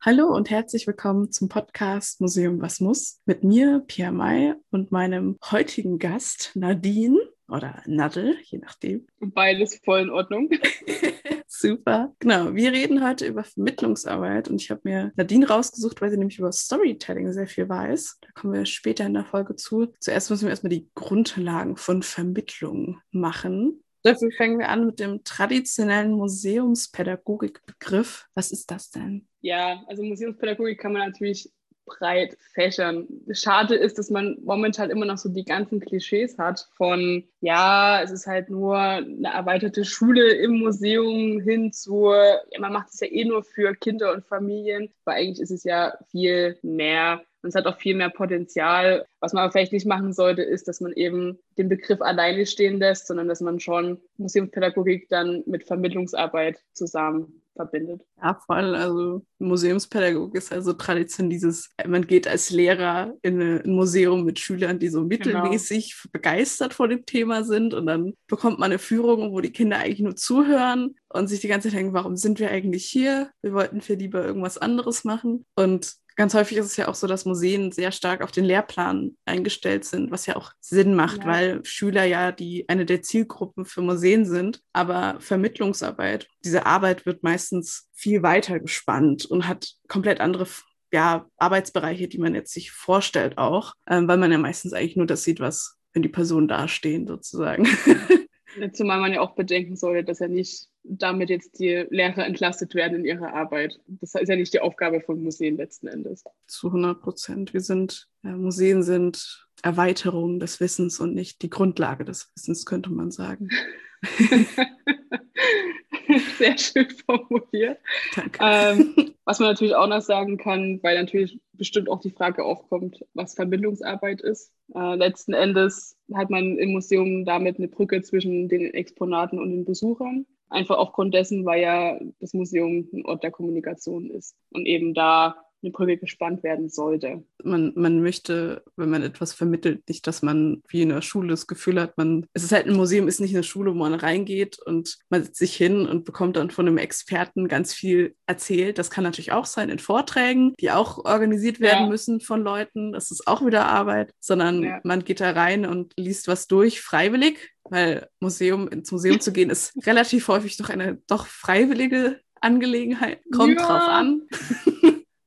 Hallo und herzlich willkommen zum Podcast Museum Was muss mit mir, Pia May, und meinem heutigen Gast Nadine oder Nadel, je nachdem. Beides voll in Ordnung. Super. Genau, wir reden heute über Vermittlungsarbeit und ich habe mir Nadine rausgesucht, weil sie nämlich über Storytelling sehr viel weiß. Da kommen wir später in der Folge zu. Zuerst müssen wir erstmal die Grundlagen von Vermittlung machen. Dafür fangen wir an mit dem traditionellen Museumspädagogikbegriff. Was ist das denn? Ja, also Museumspädagogik kann man natürlich breit fächern. Schade ist, dass man momentan immer noch so die ganzen Klischees hat von, ja, es ist halt nur eine erweiterte Schule im Museum hin zu, ja, man macht es ja eh nur für Kinder und Familien, weil eigentlich ist es ja viel mehr. Und es hat auch viel mehr Potenzial. Was man aber vielleicht nicht machen sollte, ist, dass man eben den Begriff alleine stehen lässt, sondern dass man schon Museumspädagogik dann mit Vermittlungsarbeit zusammen verbindet. Ja, voll. Also Museumspädagogik ist also Tradition dieses, man geht als Lehrer in ein Museum mit Schülern, die so genau. mittelmäßig genau. begeistert vor dem Thema sind und dann bekommt man eine Führung, wo die Kinder eigentlich nur zuhören und sich die ganze Zeit denken, warum sind wir eigentlich hier? Wir wollten viel lieber irgendwas anderes machen. Und ganz häufig ist es ja auch so, dass Museen sehr stark auf den Lehrplan eingestellt sind, was ja auch Sinn macht, ja. weil Schüler ja die eine der Zielgruppen für Museen sind. Aber Vermittlungsarbeit, diese Arbeit wird meistens viel weiter gespannt und hat komplett andere ja, Arbeitsbereiche, die man jetzt sich vorstellt auch, ähm, weil man ja meistens eigentlich nur das sieht, was wenn die Personen dastehen sozusagen. Zumal man ja auch bedenken sollte, dass ja nicht damit jetzt die Lehrer entlastet werden in ihrer Arbeit. Das ist ja nicht die Aufgabe von Museen letzten Endes. Zu 100 Prozent. Wir sind, ja, Museen sind Erweiterung des Wissens und nicht die Grundlage des Wissens, könnte man sagen. Sehr schön formuliert. Danke. Ähm, was man natürlich auch noch sagen kann, weil natürlich bestimmt auch die Frage aufkommt, was Verbindungsarbeit ist. Äh, letzten Endes hat man im Museum damit eine Brücke zwischen den Exponaten und den Besuchern. Einfach aufgrund dessen, weil ja das Museum ein Ort der Kommunikation ist und eben da eine Brücke gespannt werden sollte. Man, man möchte, wenn man etwas vermittelt, nicht, dass man wie in der Schule das Gefühl hat, man, es ist halt ein Museum, ist nicht eine Schule, wo man reingeht und man setzt sich hin und bekommt dann von einem Experten ganz viel erzählt. Das kann natürlich auch sein in Vorträgen, die auch organisiert werden ja. müssen von Leuten. Das ist auch wieder Arbeit, sondern ja. man geht da rein und liest was durch, freiwillig, weil Museum, ins Museum zu gehen, ist relativ häufig doch eine doch freiwillige Angelegenheit. Kommt ja. drauf an.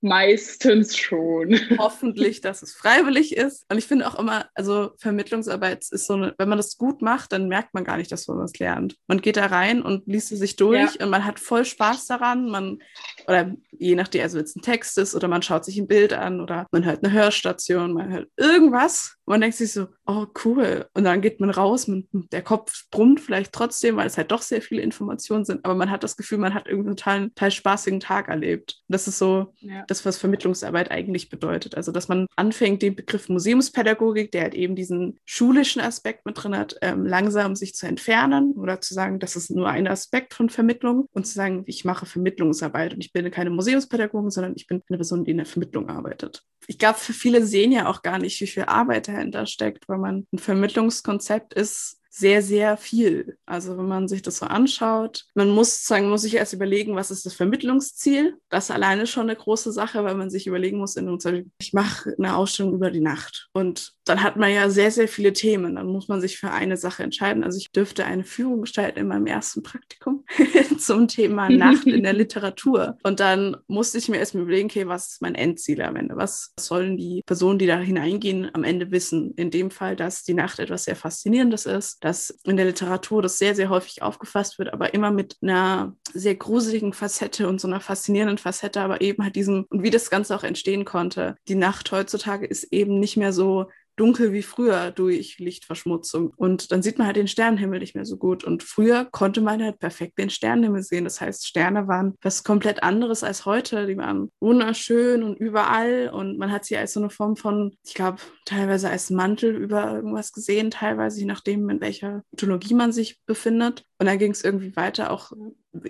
Meistens schon. Hoffentlich, dass es freiwillig ist. Und ich finde auch immer, also Vermittlungsarbeit ist so eine, wenn man das gut macht, dann merkt man gar nicht, dass man was lernt. Man geht da rein und liest es sich durch ja. und man hat voll Spaß daran. Man, oder je nachdem, also wenn es ein Text ist oder man schaut sich ein Bild an oder man hört eine Hörstation, man hört irgendwas. Man denkt sich so, oh cool. Und dann geht man raus, man, der Kopf brummt vielleicht trotzdem, weil es halt doch sehr viele Informationen sind, aber man hat das Gefühl, man hat irgendwie einen total, total spaßigen Tag erlebt. Das ist so, ja das, was Vermittlungsarbeit eigentlich bedeutet. Also, dass man anfängt, den Begriff Museumspädagogik, der halt eben diesen schulischen Aspekt mit drin hat, ähm, langsam sich zu entfernen oder zu sagen, das ist nur ein Aspekt von Vermittlung und zu sagen, ich mache Vermittlungsarbeit und ich bin keine Museumspädagogin, sondern ich bin eine Person, die in der Vermittlung arbeitet. Ich glaube, viele sehen ja auch gar nicht, wie viel Arbeit dahinter steckt, weil man ein Vermittlungskonzept ist, sehr, sehr viel. Also wenn man sich das so anschaut, man muss sagen, muss sich erst überlegen, was ist das Vermittlungsziel. Das ist alleine schon eine große Sache, weil man sich überlegen muss, in ich mache eine Ausstellung über die Nacht. Und dann hat man ja sehr, sehr viele Themen. Dann muss man sich für eine Sache entscheiden. Also ich dürfte eine Führung gestalten in meinem ersten Praktikum zum Thema Nacht in der Literatur. Und dann musste ich mir erstmal überlegen, okay, was ist mein Endziel am Ende? Was sollen die Personen, die da hineingehen, am Ende wissen? In dem Fall, dass die Nacht etwas sehr Faszinierendes ist, dass in der Literatur das sehr, sehr häufig aufgefasst wird, aber immer mit einer sehr gruseligen Facette und so einer faszinierenden Facette, aber eben halt diesem, und wie das Ganze auch entstehen konnte. Die Nacht heutzutage ist eben nicht mehr so dunkel wie früher durch Lichtverschmutzung. Und dann sieht man halt den Sternenhimmel nicht mehr so gut. Und früher konnte man halt perfekt den Sternenhimmel sehen. Das heißt, Sterne waren was komplett anderes als heute. Die waren wunderschön und überall. Und man hat sie als so eine Form von, ich glaube, teilweise als Mantel über irgendwas gesehen, teilweise je nachdem, in welcher Mythologie man sich befindet. Und dann ging es irgendwie weiter, auch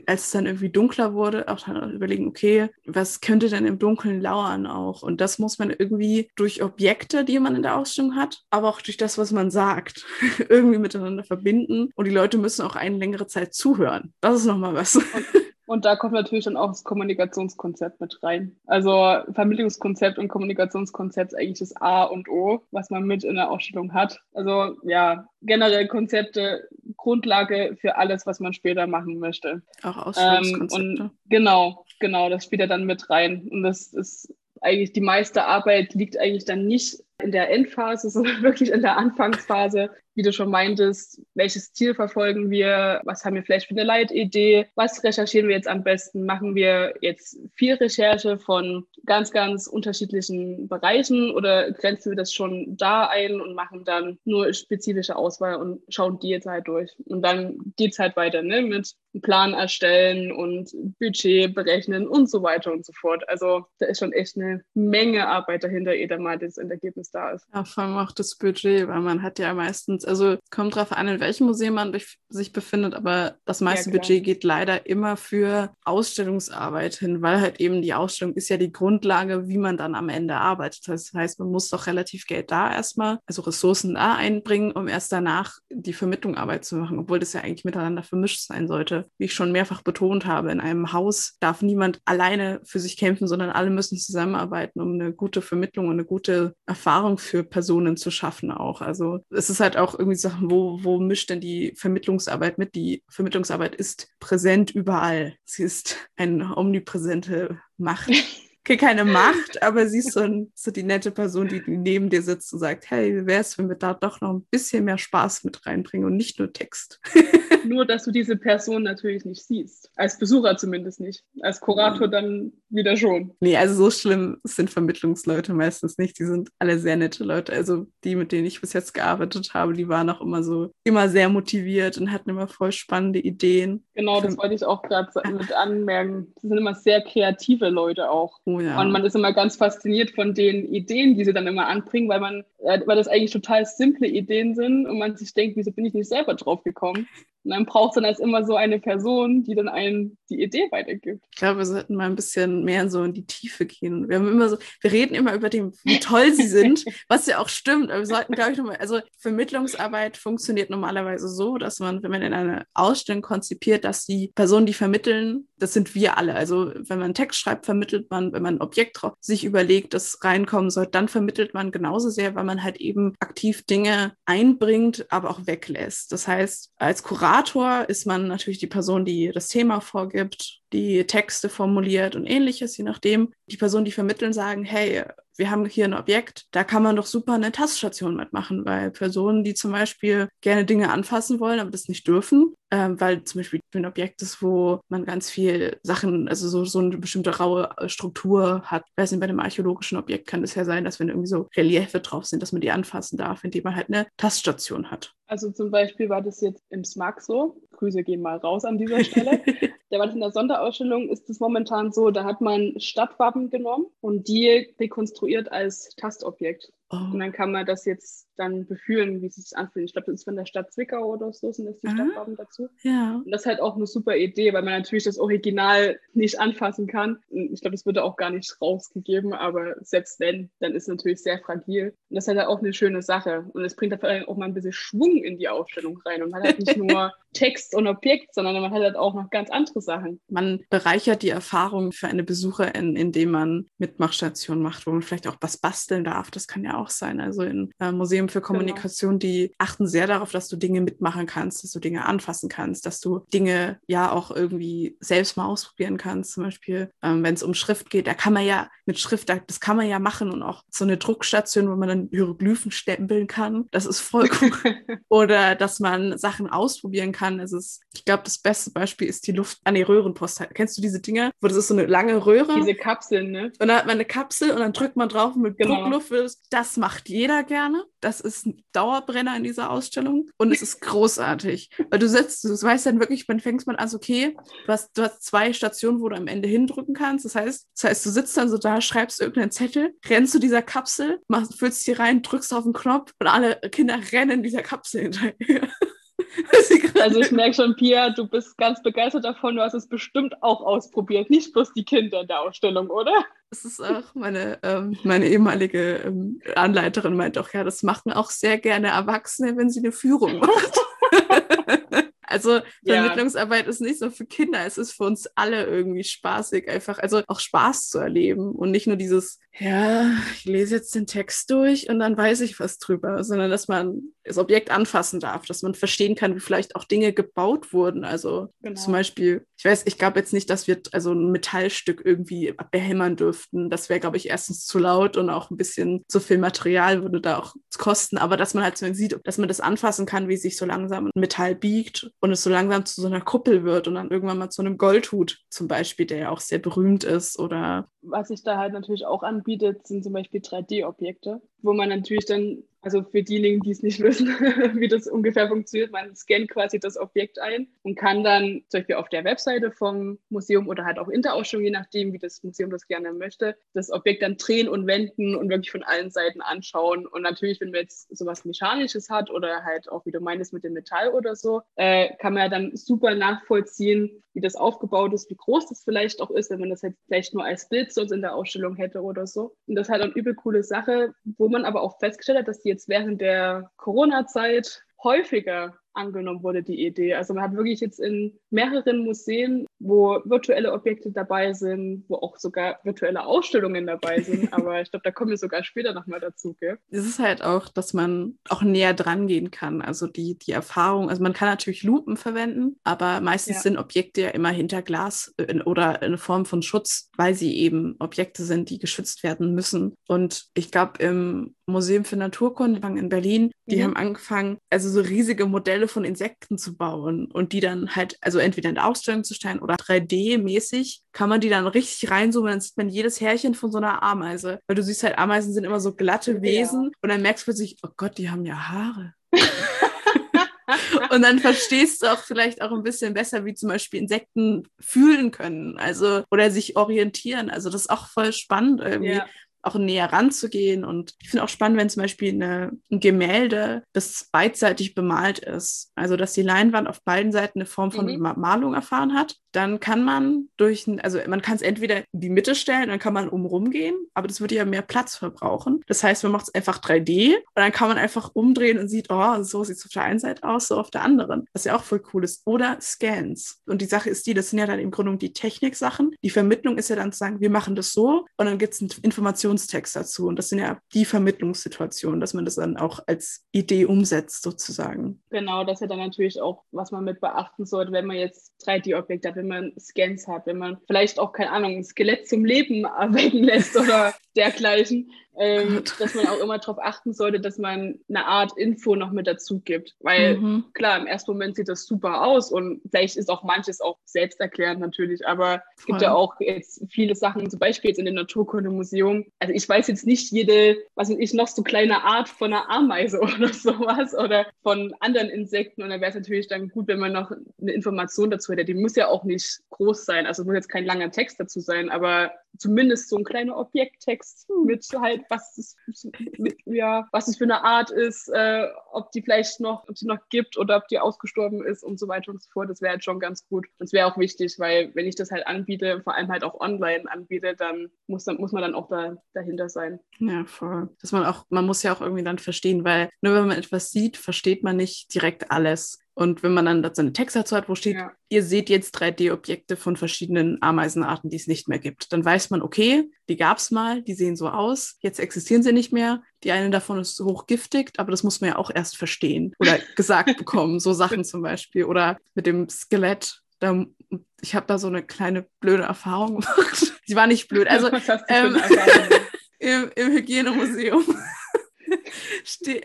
als es dann irgendwie dunkler wurde, auch dann überlegen, okay, was könnte denn im Dunkeln lauern auch? Und das muss man irgendwie durch Objekte, die man in der Ausstellung hat, aber auch durch das, was man sagt, irgendwie miteinander verbinden. Und die Leute müssen auch eine längere Zeit zuhören. Das ist nochmal was. Und Und da kommt natürlich dann auch das Kommunikationskonzept mit rein. Also Vermittlungskonzept und Kommunikationskonzept ist eigentlich das A und O, was man mit in der Ausstellung hat. Also ja, generell Konzepte, Grundlage für alles, was man später machen möchte. Auch Ausstellungskonzepte. Ähm, und genau, genau, das spielt ja dann mit rein. Und das ist eigentlich die meiste Arbeit liegt eigentlich dann nicht in der Endphase, sondern wirklich in der Anfangsphase, wie du schon meintest, welches Ziel verfolgen wir, was haben wir vielleicht für eine Leitidee, was recherchieren wir jetzt am besten, machen wir jetzt viel Recherche von ganz, ganz unterschiedlichen Bereichen oder grenzen wir das schon da ein und machen dann nur spezifische Auswahl und schauen die jetzt halt durch. Und dann geht's halt weiter ne, mit Plan erstellen und Budget berechnen und so weiter und so fort. Also da ist schon echt eine Menge Arbeit dahinter, ehe dann mal das Endergebnis da ist. Ja, vor allem auch das Budget, weil man hat ja meistens, also kommt drauf an, in welchem Museum man sich befindet, aber das meiste ja, Budget geht leider immer für Ausstellungsarbeit hin, weil halt eben die Ausstellung ist ja die Grundlage, wie man dann am Ende arbeitet. Das heißt, man muss doch relativ Geld da erstmal, also Ressourcen da einbringen, um erst danach die Vermittlung Arbeit zu machen, obwohl das ja eigentlich miteinander vermischt sein sollte. Wie ich schon mehrfach betont habe, in einem Haus darf niemand alleine für sich kämpfen, sondern alle müssen zusammenarbeiten, um eine gute Vermittlung und eine gute Erfahrung für Personen zu schaffen auch. Also es ist halt auch irgendwie Sachen, wo, wo mischt denn die Vermittlungsarbeit mit? Die Vermittlungsarbeit ist präsent überall. Sie ist eine omnipräsente Macht. okay, keine Macht, aber sie ist so, ein, so, die nette Person, die neben dir sitzt und sagt, hey, wie wäre es, wenn wir da doch noch ein bisschen mehr Spaß mit reinbringen und nicht nur Text. nur, dass du diese Person natürlich nicht siehst. Als Besucher zumindest nicht. Als Kurator dann wieder schon. Nee, also so schlimm sind Vermittlungsleute meistens nicht. Die sind alle sehr nette Leute. Also die, mit denen ich bis jetzt gearbeitet habe, die waren auch immer so, immer sehr motiviert und hatten immer voll spannende Ideen. Genau, das wollte ich auch gerade mit anmerken. Die sind immer sehr kreative Leute auch. Oh ja. Und man ist immer ganz fasziniert von den Ideen, die sie dann immer anbringen, weil man, weil das eigentlich total simple Ideen sind und man sich denkt, wieso bin ich nicht selber drauf gekommen? Und dann braucht es dann als immer so eine Person, die dann einem die Idee weitergibt. Ich glaube, wir sollten mal ein bisschen mehr so in die Tiefe gehen. Wir haben immer so, wir reden immer über dem, wie toll sie sind, was ja auch stimmt. Aber wir sollten, glaube ich, nochmal, also Vermittlungsarbeit funktioniert normalerweise so, dass man, wenn man in eine Ausstellung konzipiert, dass die Personen, die vermitteln, das sind wir alle. Also wenn man Text schreibt, vermittelt man, wenn man ein Objekt sich überlegt, das reinkommen soll, dann vermittelt man genauso sehr, weil man halt eben aktiv Dinge einbringt, aber auch weglässt. Das heißt, als Kurator ist man natürlich die Person, die das Thema vorgibt, die Texte formuliert und ähnliches, je nachdem. Die Personen, die vermitteln, sagen, hey, wir haben hier ein Objekt, da kann man doch super eine Taststation mitmachen, weil Personen, die zum Beispiel gerne Dinge anfassen wollen, aber das nicht dürfen, äh, weil zum Beispiel ein Objekt ist, wo man ganz viel Sachen, also so, so eine bestimmte raue Struktur hat. Ich weiß nicht, bei einem archäologischen Objekt kann es ja sein, dass wenn irgendwie so Reliefe drauf sind, dass man die anfassen darf, indem man halt eine Taststation hat. Also zum Beispiel war das jetzt im SMAG so. Grüße gehen mal raus an dieser Stelle. der war das in der Sonderausstellung, ist es momentan so, da hat man Stadtwappen genommen und die rekonstruiert als Tastobjekt. Oh. Und dann kann man das jetzt dann befühlen, wie es sich anfühlt. Ich glaube, das ist von der Stadt Zwickau oder so, sind das die ah, Stadtwappen dazu. Ja. Und das ist halt auch eine super Idee, weil man natürlich das Original nicht anfassen kann. Ich glaube, das würde auch gar nicht rausgegeben, aber selbst wenn, dann ist es natürlich sehr fragil. Und das ist halt auch eine schöne Sache. Und es bringt halt auch mal ein bisschen Schwung in die Ausstellung rein. Und man hat nicht nur Text und Objekt, sondern man hat halt auch noch ganz andere Sachen. Man bereichert die Erfahrung für eine Besucherin, indem man Mitmachstationen macht, wo man vielleicht auch was basteln darf. Das kann ja auch sein. Also in äh, Museum für genau. Kommunikation, genau. die achten sehr darauf, dass du Dinge mitmachen kannst, dass du Dinge anfassen kannst, dass du Dinge ja auch irgendwie selbst mal ausprobieren kannst. Zum Beispiel, ähm, wenn es um Schrift geht, da kann man ja mit Schrift, das kann man ja machen und auch so eine Druckstation, wo man dann Hieroglyphen stempeln kann. Das ist voll cool. Oder dass man Sachen ausprobieren kann. Es ist, ich glaube, das beste Beispiel ist die Luft an die Röhrenpost. Kennst du diese Dinger, wo das ist so eine lange Röhre? Diese Kapseln, ne? Und dann hat man eine Kapsel und dann drückt man drauf mit genau. Druckluft. Das macht jeder gerne. Das ist ein Dauerbrenner in dieser Ausstellung und es ist großartig. Weil du setzt, du weißt dann wirklich, man fängst man an, okay, du hast, du hast zwei Stationen, wo du am Ende hindrücken kannst. Das heißt, das heißt, du sitzt dann so da, schreibst irgendeinen Zettel, rennst zu dieser Kapsel, machst, füllst die rein, drückst auf den Knopf und alle Kinder rennen dieser Kapsel hinterher. also ich merke schon, Pia, du bist ganz begeistert davon. Du hast es bestimmt auch ausprobiert. Nicht bloß die Kinder in der Ausstellung, oder? Das ist auch meine, ähm, meine ehemalige ähm, Anleiterin meint auch, ja, das machen auch sehr gerne Erwachsene, wenn sie eine Führung machen. Also ja. Vermittlungsarbeit ist nicht nur für Kinder, es ist für uns alle irgendwie spaßig, einfach, also auch Spaß zu erleben und nicht nur dieses, ja, ich lese jetzt den Text durch und dann weiß ich was drüber, sondern dass man das Objekt anfassen darf, dass man verstehen kann, wie vielleicht auch Dinge gebaut wurden. Also genau. zum Beispiel, ich weiß, ich glaube jetzt nicht, dass wir also ein Metallstück irgendwie behämmern dürften. Das wäre, glaube ich, erstens zu laut und auch ein bisschen zu viel Material würde da auch kosten. Aber dass man halt so sieht, dass man das anfassen kann, wie sich so langsam ein Metall biegt und es so langsam zu so einer Kuppel wird und dann irgendwann mal zu einem Goldhut zum Beispiel, der ja auch sehr berühmt ist. Oder was sich da halt natürlich auch anbietet, sind zum Beispiel 3D-Objekte, wo man natürlich dann also für diejenigen, die es nicht wissen, wie das ungefähr funktioniert, man scannt quasi das Objekt ein und kann dann zum Beispiel auf der Webseite vom Museum oder halt auch in der Ausstellung, je nachdem, wie das Museum das gerne möchte, das Objekt dann drehen und wenden und wirklich von allen Seiten anschauen. Und natürlich, wenn man jetzt sowas Mechanisches hat oder halt auch, wie du meinst, mit dem Metall oder so, äh, kann man ja dann super nachvollziehen, wie das aufgebaut ist, wie groß das vielleicht auch ist, wenn man das halt vielleicht nur als Bild sonst in der Ausstellung hätte oder so. Und das ist halt eine übel coole Sache, wo man aber auch festgestellt hat, dass die jetzt während der Corona-Zeit häufiger angenommen wurde, die Idee. Also man hat wirklich jetzt in mehreren Museen, wo virtuelle Objekte dabei sind, wo auch sogar virtuelle Ausstellungen dabei sind. Aber ich glaube, da kommen wir sogar später nochmal dazu. Gell? Es ist halt auch, dass man auch näher dran gehen kann. Also die, die Erfahrung, also man kann natürlich Lupen verwenden, aber meistens ja. sind Objekte ja immer hinter Glas in, oder in Form von Schutz, weil sie eben Objekte sind, die geschützt werden müssen. Und ich glaube, im Museum für Naturkunde in Berlin, die mhm. haben angefangen, also so riesige Modelle von Insekten zu bauen und die dann halt, also entweder in der Ausstellung zu stellen oder 3D-mäßig, kann man die dann richtig reinzoomen, dann sieht man jedes Härchen von so einer Ameise. Weil du siehst halt, Ameisen sind immer so glatte Wesen ja. und dann merkst du plötzlich, oh Gott, die haben ja Haare. und dann verstehst du auch vielleicht auch ein bisschen besser, wie zum Beispiel Insekten fühlen können, also oder sich orientieren. Also das ist auch voll spannend irgendwie. Ja auch näher ranzugehen. Und ich finde auch spannend, wenn zum Beispiel eine, ein Gemälde, das beidseitig bemalt ist, also dass die Leinwand auf beiden Seiten eine Form von mhm. Malung erfahren hat, dann kann man durch, also man kann es entweder in die Mitte stellen, dann kann man umrum gehen, aber das würde ja mehr Platz verbrauchen. Das heißt, man macht es einfach 3D und dann kann man einfach umdrehen und sieht, oh, so sieht es auf der einen Seite aus, so auf der anderen, was ja auch voll cool ist. Oder Scans. Und die Sache ist die, das sind ja dann im Grunde die Techniksachen. Die Vermittlung ist ja dann zu sagen, wir machen das so und dann gibt es einen Informationstext dazu. Und das sind ja die Vermittlungssituationen, dass man das dann auch als Idee umsetzt, sozusagen. Genau, das ist ja dann natürlich auch, was man mit beachten sollte, wenn man jetzt 3D-Objekte hat, wenn man Scans hat, wenn man vielleicht auch, keine Ahnung, ein Skelett zum Leben erwecken lässt oder dergleichen ähm, dass man auch immer darauf achten sollte, dass man eine Art Info noch mit dazu gibt. Weil mhm. klar, im ersten Moment sieht das super aus und vielleicht ist auch manches auch selbsterklärend natürlich, aber es gibt ja auch jetzt viele Sachen, zum Beispiel jetzt in dem Naturkundemuseum. Also ich weiß jetzt nicht jede, was weiß ich, noch so kleine Art von einer Ameise oder sowas oder von anderen Insekten und da wäre es natürlich dann gut, wenn man noch eine Information dazu hätte. Die muss ja auch nicht groß sein, also muss jetzt kein langer Text dazu sein, aber zumindest so ein kleiner Objekttext hm. mit halt, was es, mit, ja, was es für eine Art ist, äh, ob die vielleicht noch, ob sie noch gibt oder ob die ausgestorben ist und so weiter und so fort. Das wäre halt schon ganz gut. Das wäre auch wichtig, weil wenn ich das halt anbiete, vor allem halt auch online anbiete, dann muss, dann, muss man dann auch da, dahinter sein. Ja, voll. Dass man auch, man muss ja auch irgendwie dann verstehen, weil nur wenn man etwas sieht, versteht man nicht direkt alles. Und wenn man dann dazu einen Text dazu hat, wo steht, ja. ihr seht jetzt 3D-Objekte von verschiedenen Ameisenarten, die es nicht mehr gibt, dann weiß man, okay, die gab es mal, die sehen so aus, jetzt existieren sie nicht mehr. Die eine davon ist hochgiftig, aber das muss man ja auch erst verstehen oder gesagt bekommen, so Sachen zum Beispiel. Oder mit dem Skelett, da, ich habe da so eine kleine blöde Erfahrung gemacht. Sie war nicht blöd. Also ähm, im, im Hygienemuseum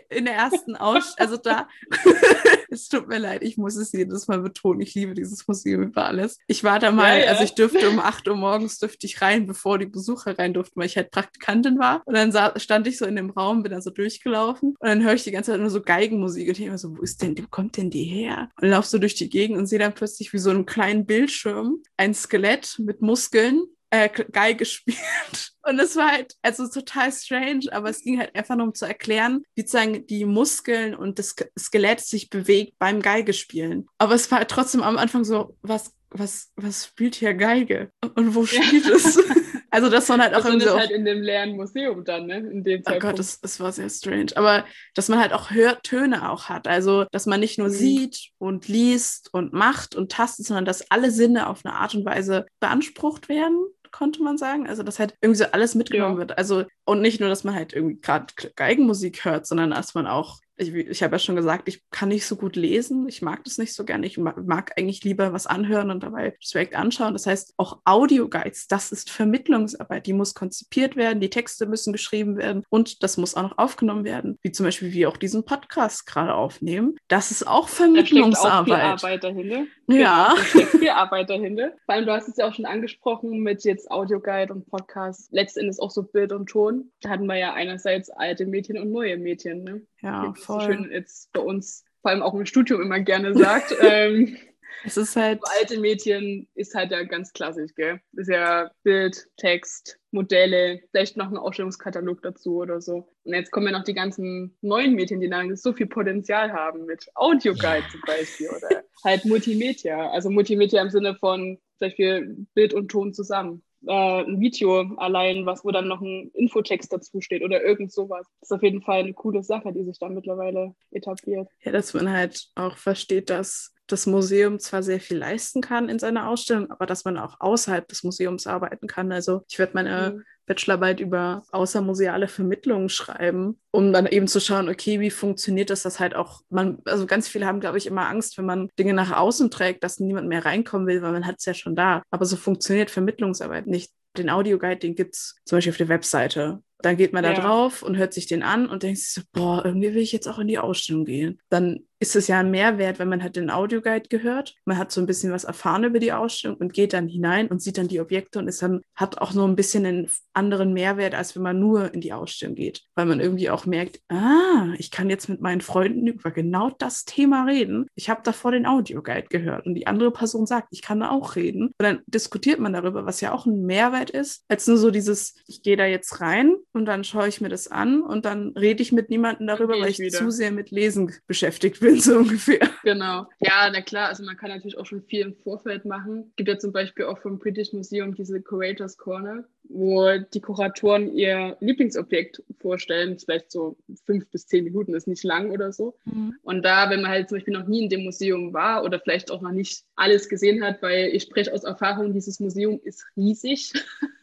in der ersten Ausstellung, also da, es tut mir leid, ich muss es jedes Mal betonen, ich liebe dieses Museum über alles. Ich war da mal, ja, ja. also ich dürfte um 8 Uhr morgens dürfte ich rein, bevor die Besucher rein durften, weil ich halt Praktikantin war. Und dann sah, stand ich so in dem Raum, bin da so durchgelaufen und dann höre ich die ganze Zeit nur so Geigenmusik und ich immer so, wo ist denn, wo kommt denn die her? Und lauf so durch die Gegend und sehe dann plötzlich wie so einen kleinen Bildschirm ein Skelett mit Muskeln äh, Geige spielt. Und es war halt also total strange, aber es ging halt einfach nur um zu erklären, wie sozusagen die Muskeln und das Skelett sich bewegt beim Geigespielen. Aber es war halt trotzdem am Anfang so, was, was, was spielt hier Geige? Und wo spielt ja. es? Also, dass man halt auch irgendwie so. halt in dem leeren Museum dann, ne? In dem Zeitpunkt. Oh Gott, das, das war sehr strange. Aber dass man halt auch Hörtöne auch hat. Also, dass man nicht nur mhm. sieht und liest und macht und tastet, sondern dass alle Sinne auf eine Art und Weise beansprucht werden konnte man sagen. Also, dass halt irgendwie so alles mitgenommen ja. wird. Also, und nicht nur, dass man halt irgendwie gerade Geigenmusik hört, sondern dass man auch ich, ich habe ja schon gesagt, ich kann nicht so gut lesen. Ich mag das nicht so gerne. Ich mag eigentlich lieber was anhören und dabei das Projekt anschauen. Das heißt, auch Audioguides, das ist Vermittlungsarbeit. Die muss konzipiert werden, die Texte müssen geschrieben werden und das muss auch noch aufgenommen werden. Wie zum Beispiel wir auch diesen Podcast gerade aufnehmen. Das ist auch Vermittlungsarbeit. Da steckt auch viel Arbeit dahinter. Ja. Genau, da steckt viel Arbeit dahinter. Vor allem, du hast es ja auch schon angesprochen mit jetzt Audioguide und Podcast. Letztendlich auch so Bild und Ton. Da hatten wir ja einerseits alte Mädchen und neue Mädchen. Ne? Ja, voll. So schön jetzt bei uns, vor allem auch im Studium immer gerne sagt. ähm, es ist halt. Alte Mädchen ist halt ja ganz klassisch, gell? Ist ja Bild, Text, Modelle, vielleicht noch ein Ausstellungskatalog dazu oder so. Und jetzt kommen ja noch die ganzen neuen Mädchen, die dann so viel Potenzial haben mit Audioguide zum Beispiel oder halt Multimedia. Also Multimedia im Sinne von zum Beispiel Bild und Ton zusammen äh, ein Video allein, was wo dann noch ein Infotext dazu steht oder irgend sowas. Das ist auf jeden Fall eine coole Sache, die sich da mittlerweile etabliert. Ja, dass man halt auch versteht, dass das Museum zwar sehr viel leisten kann in seiner Ausstellung, aber dass man auch außerhalb des Museums arbeiten kann. Also ich werde meine mhm. Bachelorarbeit über außermuseale Vermittlungen schreiben, um dann eben zu schauen, okay, wie funktioniert das, dass halt auch man, also ganz viele haben, glaube ich, immer Angst, wenn man Dinge nach außen trägt, dass niemand mehr reinkommen will, weil man hat es ja schon da. Aber so funktioniert Vermittlungsarbeit nicht. Den Audioguide, den gibt es zum Beispiel auf der Webseite. Dann geht man da ja. drauf und hört sich den an und denkt sich so, boah, irgendwie will ich jetzt auch in die Ausstellung gehen. Dann ist es ja ein Mehrwert, wenn man halt den Audioguide gehört. Man hat so ein bisschen was erfahren über die Ausstellung und geht dann hinein und sieht dann die Objekte und ist dann, hat auch nur ein bisschen einen anderen Mehrwert, als wenn man nur in die Ausstellung geht. Weil man irgendwie auch merkt, ah, ich kann jetzt mit meinen Freunden über genau das Thema reden. Ich habe davor den Audioguide gehört und die andere Person sagt, ich kann da auch reden. Und dann diskutiert man darüber, was ja auch ein Mehrwert ist, als nur so dieses, ich gehe da jetzt rein und dann schaue ich mir das an und dann rede ich mit niemandem darüber, weil ich wieder. zu sehr mit Lesen beschäftigt bin, so ungefähr. Genau. Ja, na klar, also man kann natürlich auch schon viel im Vorfeld machen. Es gibt ja zum Beispiel auch vom British Museum diese Curators Corner, wo die Kuratoren ihr Lieblingsobjekt vorstellen, vielleicht so fünf bis zehn Minuten, ist nicht lang oder so. Mhm. Und da, wenn man halt zum Beispiel noch nie in dem Museum war oder vielleicht auch noch nicht alles gesehen hat, weil ich spreche aus Erfahrung, dieses Museum ist riesig.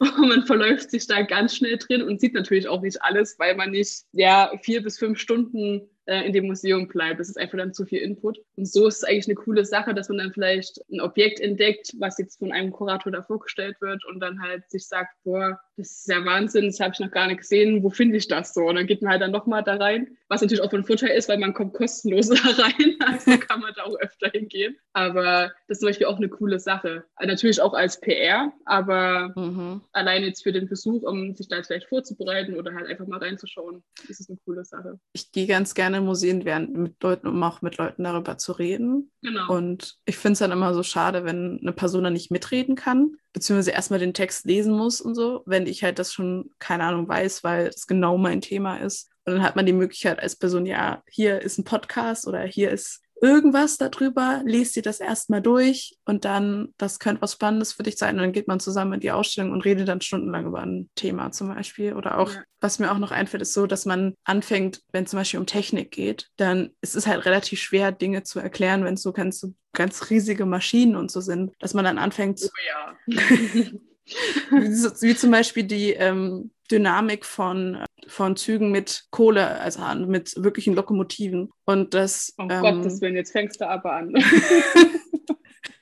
Man verläuft sich da ganz schnell drin und sieht natürlich auch nicht alles, weil man nicht ja, vier bis fünf Stunden äh, in dem Museum bleibt. Das ist einfach dann zu viel Input. Und so ist es eigentlich eine coole Sache, dass man dann vielleicht ein Objekt entdeckt, was jetzt von einem Kurator da vorgestellt wird und dann halt sich sagt, boah, das ist ja Wahnsinn, das habe ich noch gar nicht gesehen, wo finde ich das so? Und dann geht man halt dann nochmal da rein, was natürlich auch von Vorteil ist, weil man kommt kostenlos da rein, also kann man da auch öfter hingehen. Aber das ist zum Beispiel auch eine coole Sache. Natürlich auch als PR, aber mhm. allein jetzt für den Besuch, um sich da jetzt vielleicht vorzubereiten oder halt einfach mal reinzuschauen, ist es eine coole Sache. Ich gehe ganz gerne in Museen werden mit Leuten, um auch mit Leuten darüber zu reden. Genau. Und ich finde es dann immer so schade, wenn eine Person da nicht mitreden kann beziehungsweise erstmal den Text lesen muss und so, wenn ich halt das schon, keine Ahnung, weiß, weil es genau mein Thema ist. Und dann hat man die Möglichkeit als Person, ja, hier ist ein Podcast oder hier ist irgendwas darüber, lest dir das erstmal durch und dann, das könnte was Spannendes für dich sein. Und dann geht man zusammen in die Ausstellung und redet dann stundenlang über ein Thema zum Beispiel. Oder auch, ja. was mir auch noch einfällt, ist so, dass man anfängt, wenn es zum Beispiel um Technik geht, dann ist es halt relativ schwer, Dinge zu erklären, wenn es so ganz, so ganz riesige Maschinen und so sind, dass man dann anfängt. Oh ja. wie, zum Beispiel die ähm, Dynamik von, von Zügen mit Kohle, also mit wirklichen Lokomotiven. Und das. Oh ähm, Gottes Willen, jetzt fängst du aber an.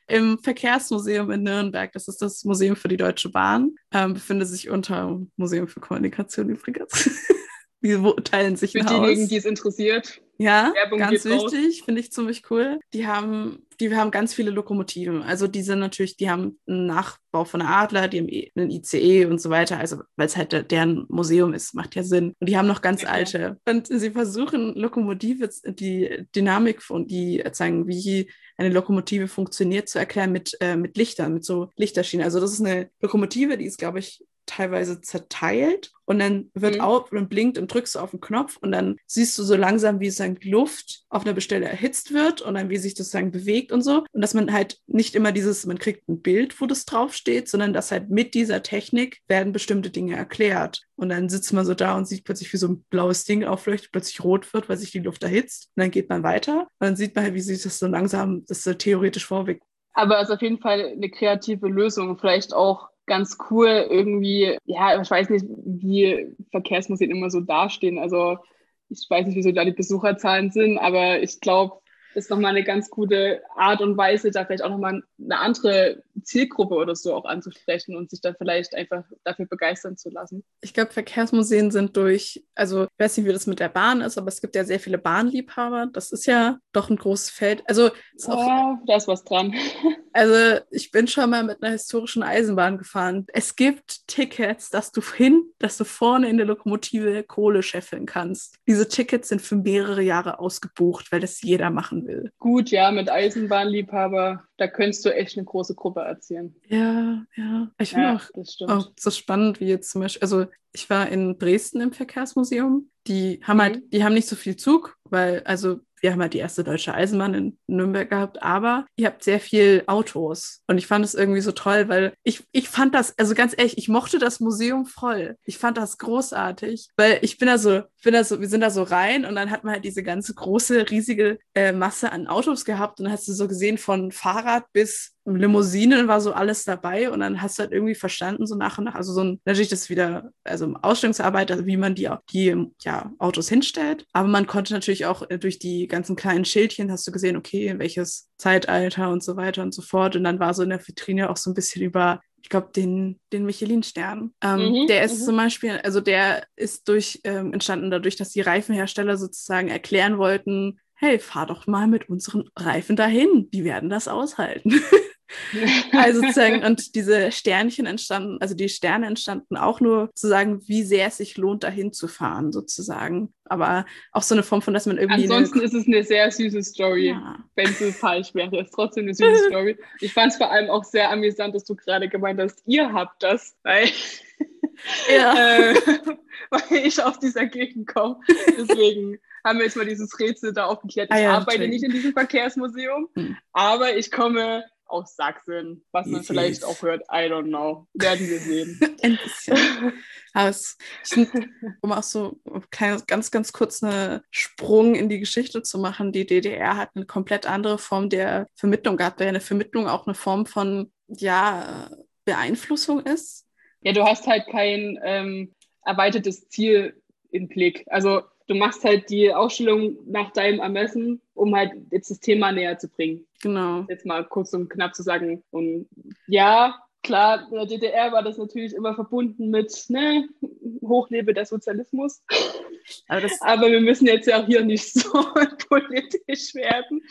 Im Verkehrsmuseum in Nürnberg, das ist das Museum für die Deutsche Bahn, ähm, befindet sich unter Museum für Kommunikation übrigens. die teilen sich Für diejenigen, die es interessiert. Ja, Werbung ganz wichtig, finde ich ziemlich cool. Die haben, die haben ganz viele Lokomotiven. Also die sind natürlich, die haben einen Nachbau von einer Adler, die haben e, einen ICE und so weiter. Also weil es halt deren Museum ist, macht ja Sinn. Und die haben noch ganz alte. Und sie versuchen Lokomotive, die Dynamik von, die zeigen, wie eine Lokomotive funktioniert, zu erklären mit, äh, mit Lichtern, mit so Lichterschienen. Also das ist eine Lokomotive, die ist, glaube ich, teilweise zerteilt und dann wird mhm. auf und blinkt und drückst du auf den Knopf und dann siehst du so langsam, wie sozusagen die Luft auf einer Bestelle erhitzt wird und dann wie sich das sozusagen bewegt und so. Und dass man halt nicht immer dieses, man kriegt ein Bild, wo das draufsteht, sondern dass halt mit dieser Technik werden bestimmte Dinge erklärt. Und dann sitzt man so da und sieht plötzlich, wie so ein blaues Ding aufleuchtet, plötzlich rot wird, weil sich die Luft erhitzt. Und dann geht man weiter und dann sieht man halt, wie sich das so langsam, das so theoretisch vorweg. Aber es ist auf jeden Fall eine kreative Lösung. Vielleicht auch ganz cool irgendwie, ja, ich weiß nicht, wie Verkehrsmuseen immer so dastehen. Also ich weiß nicht, wieso da die Besucherzahlen sind, aber ich glaube, ist nochmal eine ganz gute Art und Weise, da vielleicht auch nochmal eine andere Zielgruppe oder so auch anzusprechen und sich dann vielleicht einfach dafür begeistern zu lassen. Ich glaube, Verkehrsmuseen sind durch, also ich weiß nicht, wie das mit der Bahn ist, aber es gibt ja sehr viele Bahnliebhaber. Das ist ja doch ein großes Feld. Also ist auch, ja, da ist was dran. Also ich bin schon mal mit einer historischen Eisenbahn gefahren. Es gibt Tickets, dass du hin, dass du vorne in der Lokomotive Kohle scheffeln kannst. Diese Tickets sind für mehrere Jahre ausgebucht, weil das jeder machen will. Gut, ja, mit Eisenbahnliebhaber, da könntest du echt eine große Gruppe erzielen. Ja, ja. Ich finde ja, auch, auch so spannend wie jetzt zum Beispiel, also ich war in Dresden im Verkehrsmuseum. Die haben halt, mhm. halt, die haben nicht so viel Zug, weil, also wir haben halt die erste deutsche Eisenbahn in Nürnberg gehabt, aber ihr habt sehr viel Autos. Und ich fand es irgendwie so toll, weil ich, ich fand das, also ganz ehrlich, ich mochte das Museum voll. Ich fand das großartig, weil ich bin da so, bin da so, wir sind da so rein und dann hat man halt diese ganze große, riesige äh, Masse an Autos gehabt und dann hast du so gesehen von Fahrrad bis Limousinen war so alles dabei und dann hast du halt irgendwie verstanden, so nach und nach, also so ein, natürlich das wieder, also Ausstellungsarbeit, also wie man die, die ja, Autos hinstellt, aber man konnte natürlich auch äh, durch die ganzen kleinen Schildchen hast du gesehen, okay, welches Zeitalter und so weiter und so fort und dann war so in der Vitrine auch so ein bisschen über ich glaube, den, den Michelin-Stern. Ähm, mhm, der ist mhm. zum Beispiel, also der ist durch ähm, entstanden dadurch, dass die Reifenhersteller sozusagen erklären wollten, hey, fahr doch mal mit unseren Reifen dahin, die werden das aushalten. also sozusagen, und diese Sternchen entstanden, also die Sterne entstanden auch nur zu sagen, wie sehr es sich lohnt, dahin zu fahren, sozusagen. Aber auch so eine Form von, dass man irgendwie. Ansonsten ist es eine sehr süße Story. Ja. Wenn es falsch wäre, ist trotzdem eine süße Story. Ich fand es vor allem auch sehr amüsant, dass du gerade gemeint hast, ihr habt das, weil, ja. äh, weil ich aus dieser Gegend komme. Deswegen haben wir jetzt mal dieses Rätsel da aufgeklärt. Ich ah, ja, arbeite natürlich. nicht in diesem Verkehrsmuseum, hm. aber ich komme aus Sachsen, was man vielleicht auch hört. I don't know. Werden wir sehen. Ein bisschen. Also, um auch so ganz, ganz kurz einen Sprung in die Geschichte zu machen, die DDR hat eine komplett andere Form der Vermittlung gehabt, weil eine Vermittlung auch eine Form von ja, Beeinflussung ist. Ja, du hast halt kein ähm, erweitertes Ziel im Blick. Also du machst halt die Ausstellung nach deinem Ermessen, um halt jetzt das Thema näher zu bringen. Genau. Jetzt mal kurz und knapp zu sagen. Und ja, klar, in der DDR war das natürlich immer verbunden mit ne, Hochlebe der Sozialismus. Aber, Aber, wir müssen jetzt ja auch hier nicht so politisch werden.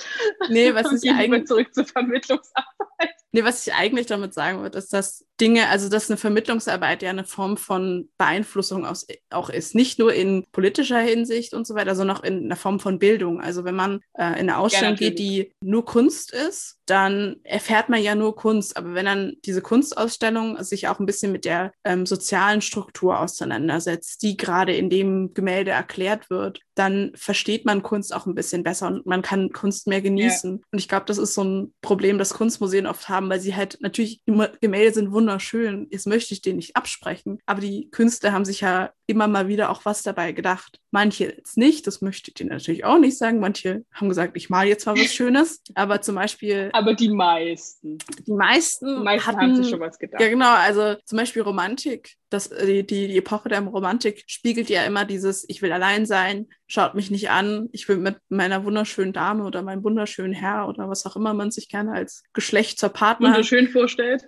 Nee, was ist eigentlich zurück zur Vermittlungsarbeit. Nee, was ich eigentlich damit sagen würde, ist, dass Dinge, also dass eine Vermittlungsarbeit ja eine Form von Beeinflussung aus, auch ist. Nicht nur in politischer Hinsicht und so weiter, sondern auch in einer Form von Bildung. Also wenn man äh, in eine Ausstellung ja, geht, die nur Kunst ist, dann erfährt man ja nur Kunst. Aber wenn dann diese Kunstausstellung sich auch ein bisschen mit der ähm, sozialen Struktur auseinandersetzt, die gerade in dem Gemälde erklärt wird, dann versteht man Kunst auch ein bisschen besser und man kann Kunst mehr genießen. Ja. Und ich glaube, das ist so ein Problem, das Kunstmuseen oft haben, weil sie halt natürlich, Gemälde sind wunderschön, jetzt möchte ich den nicht absprechen, aber die Künstler haben sich ja immer mal wieder auch was dabei gedacht. Manche jetzt nicht, das möchte ich dir natürlich auch nicht sagen. Manche haben gesagt, ich mal jetzt mal was Schönes, aber zum Beispiel. Aber die meisten. Die meisten, die meisten hatten, haben sich schon was gedacht. Ja, genau. Also zum Beispiel Romantik. Das, die, die, die Epoche der Romantik spiegelt ja immer dieses, ich will allein sein, schaut mich nicht an, ich will mit meiner wunderschönen Dame oder meinem wunderschönen Herr oder was auch immer man sich gerne als Geschlecht zur Partner wunderschön vorstellt.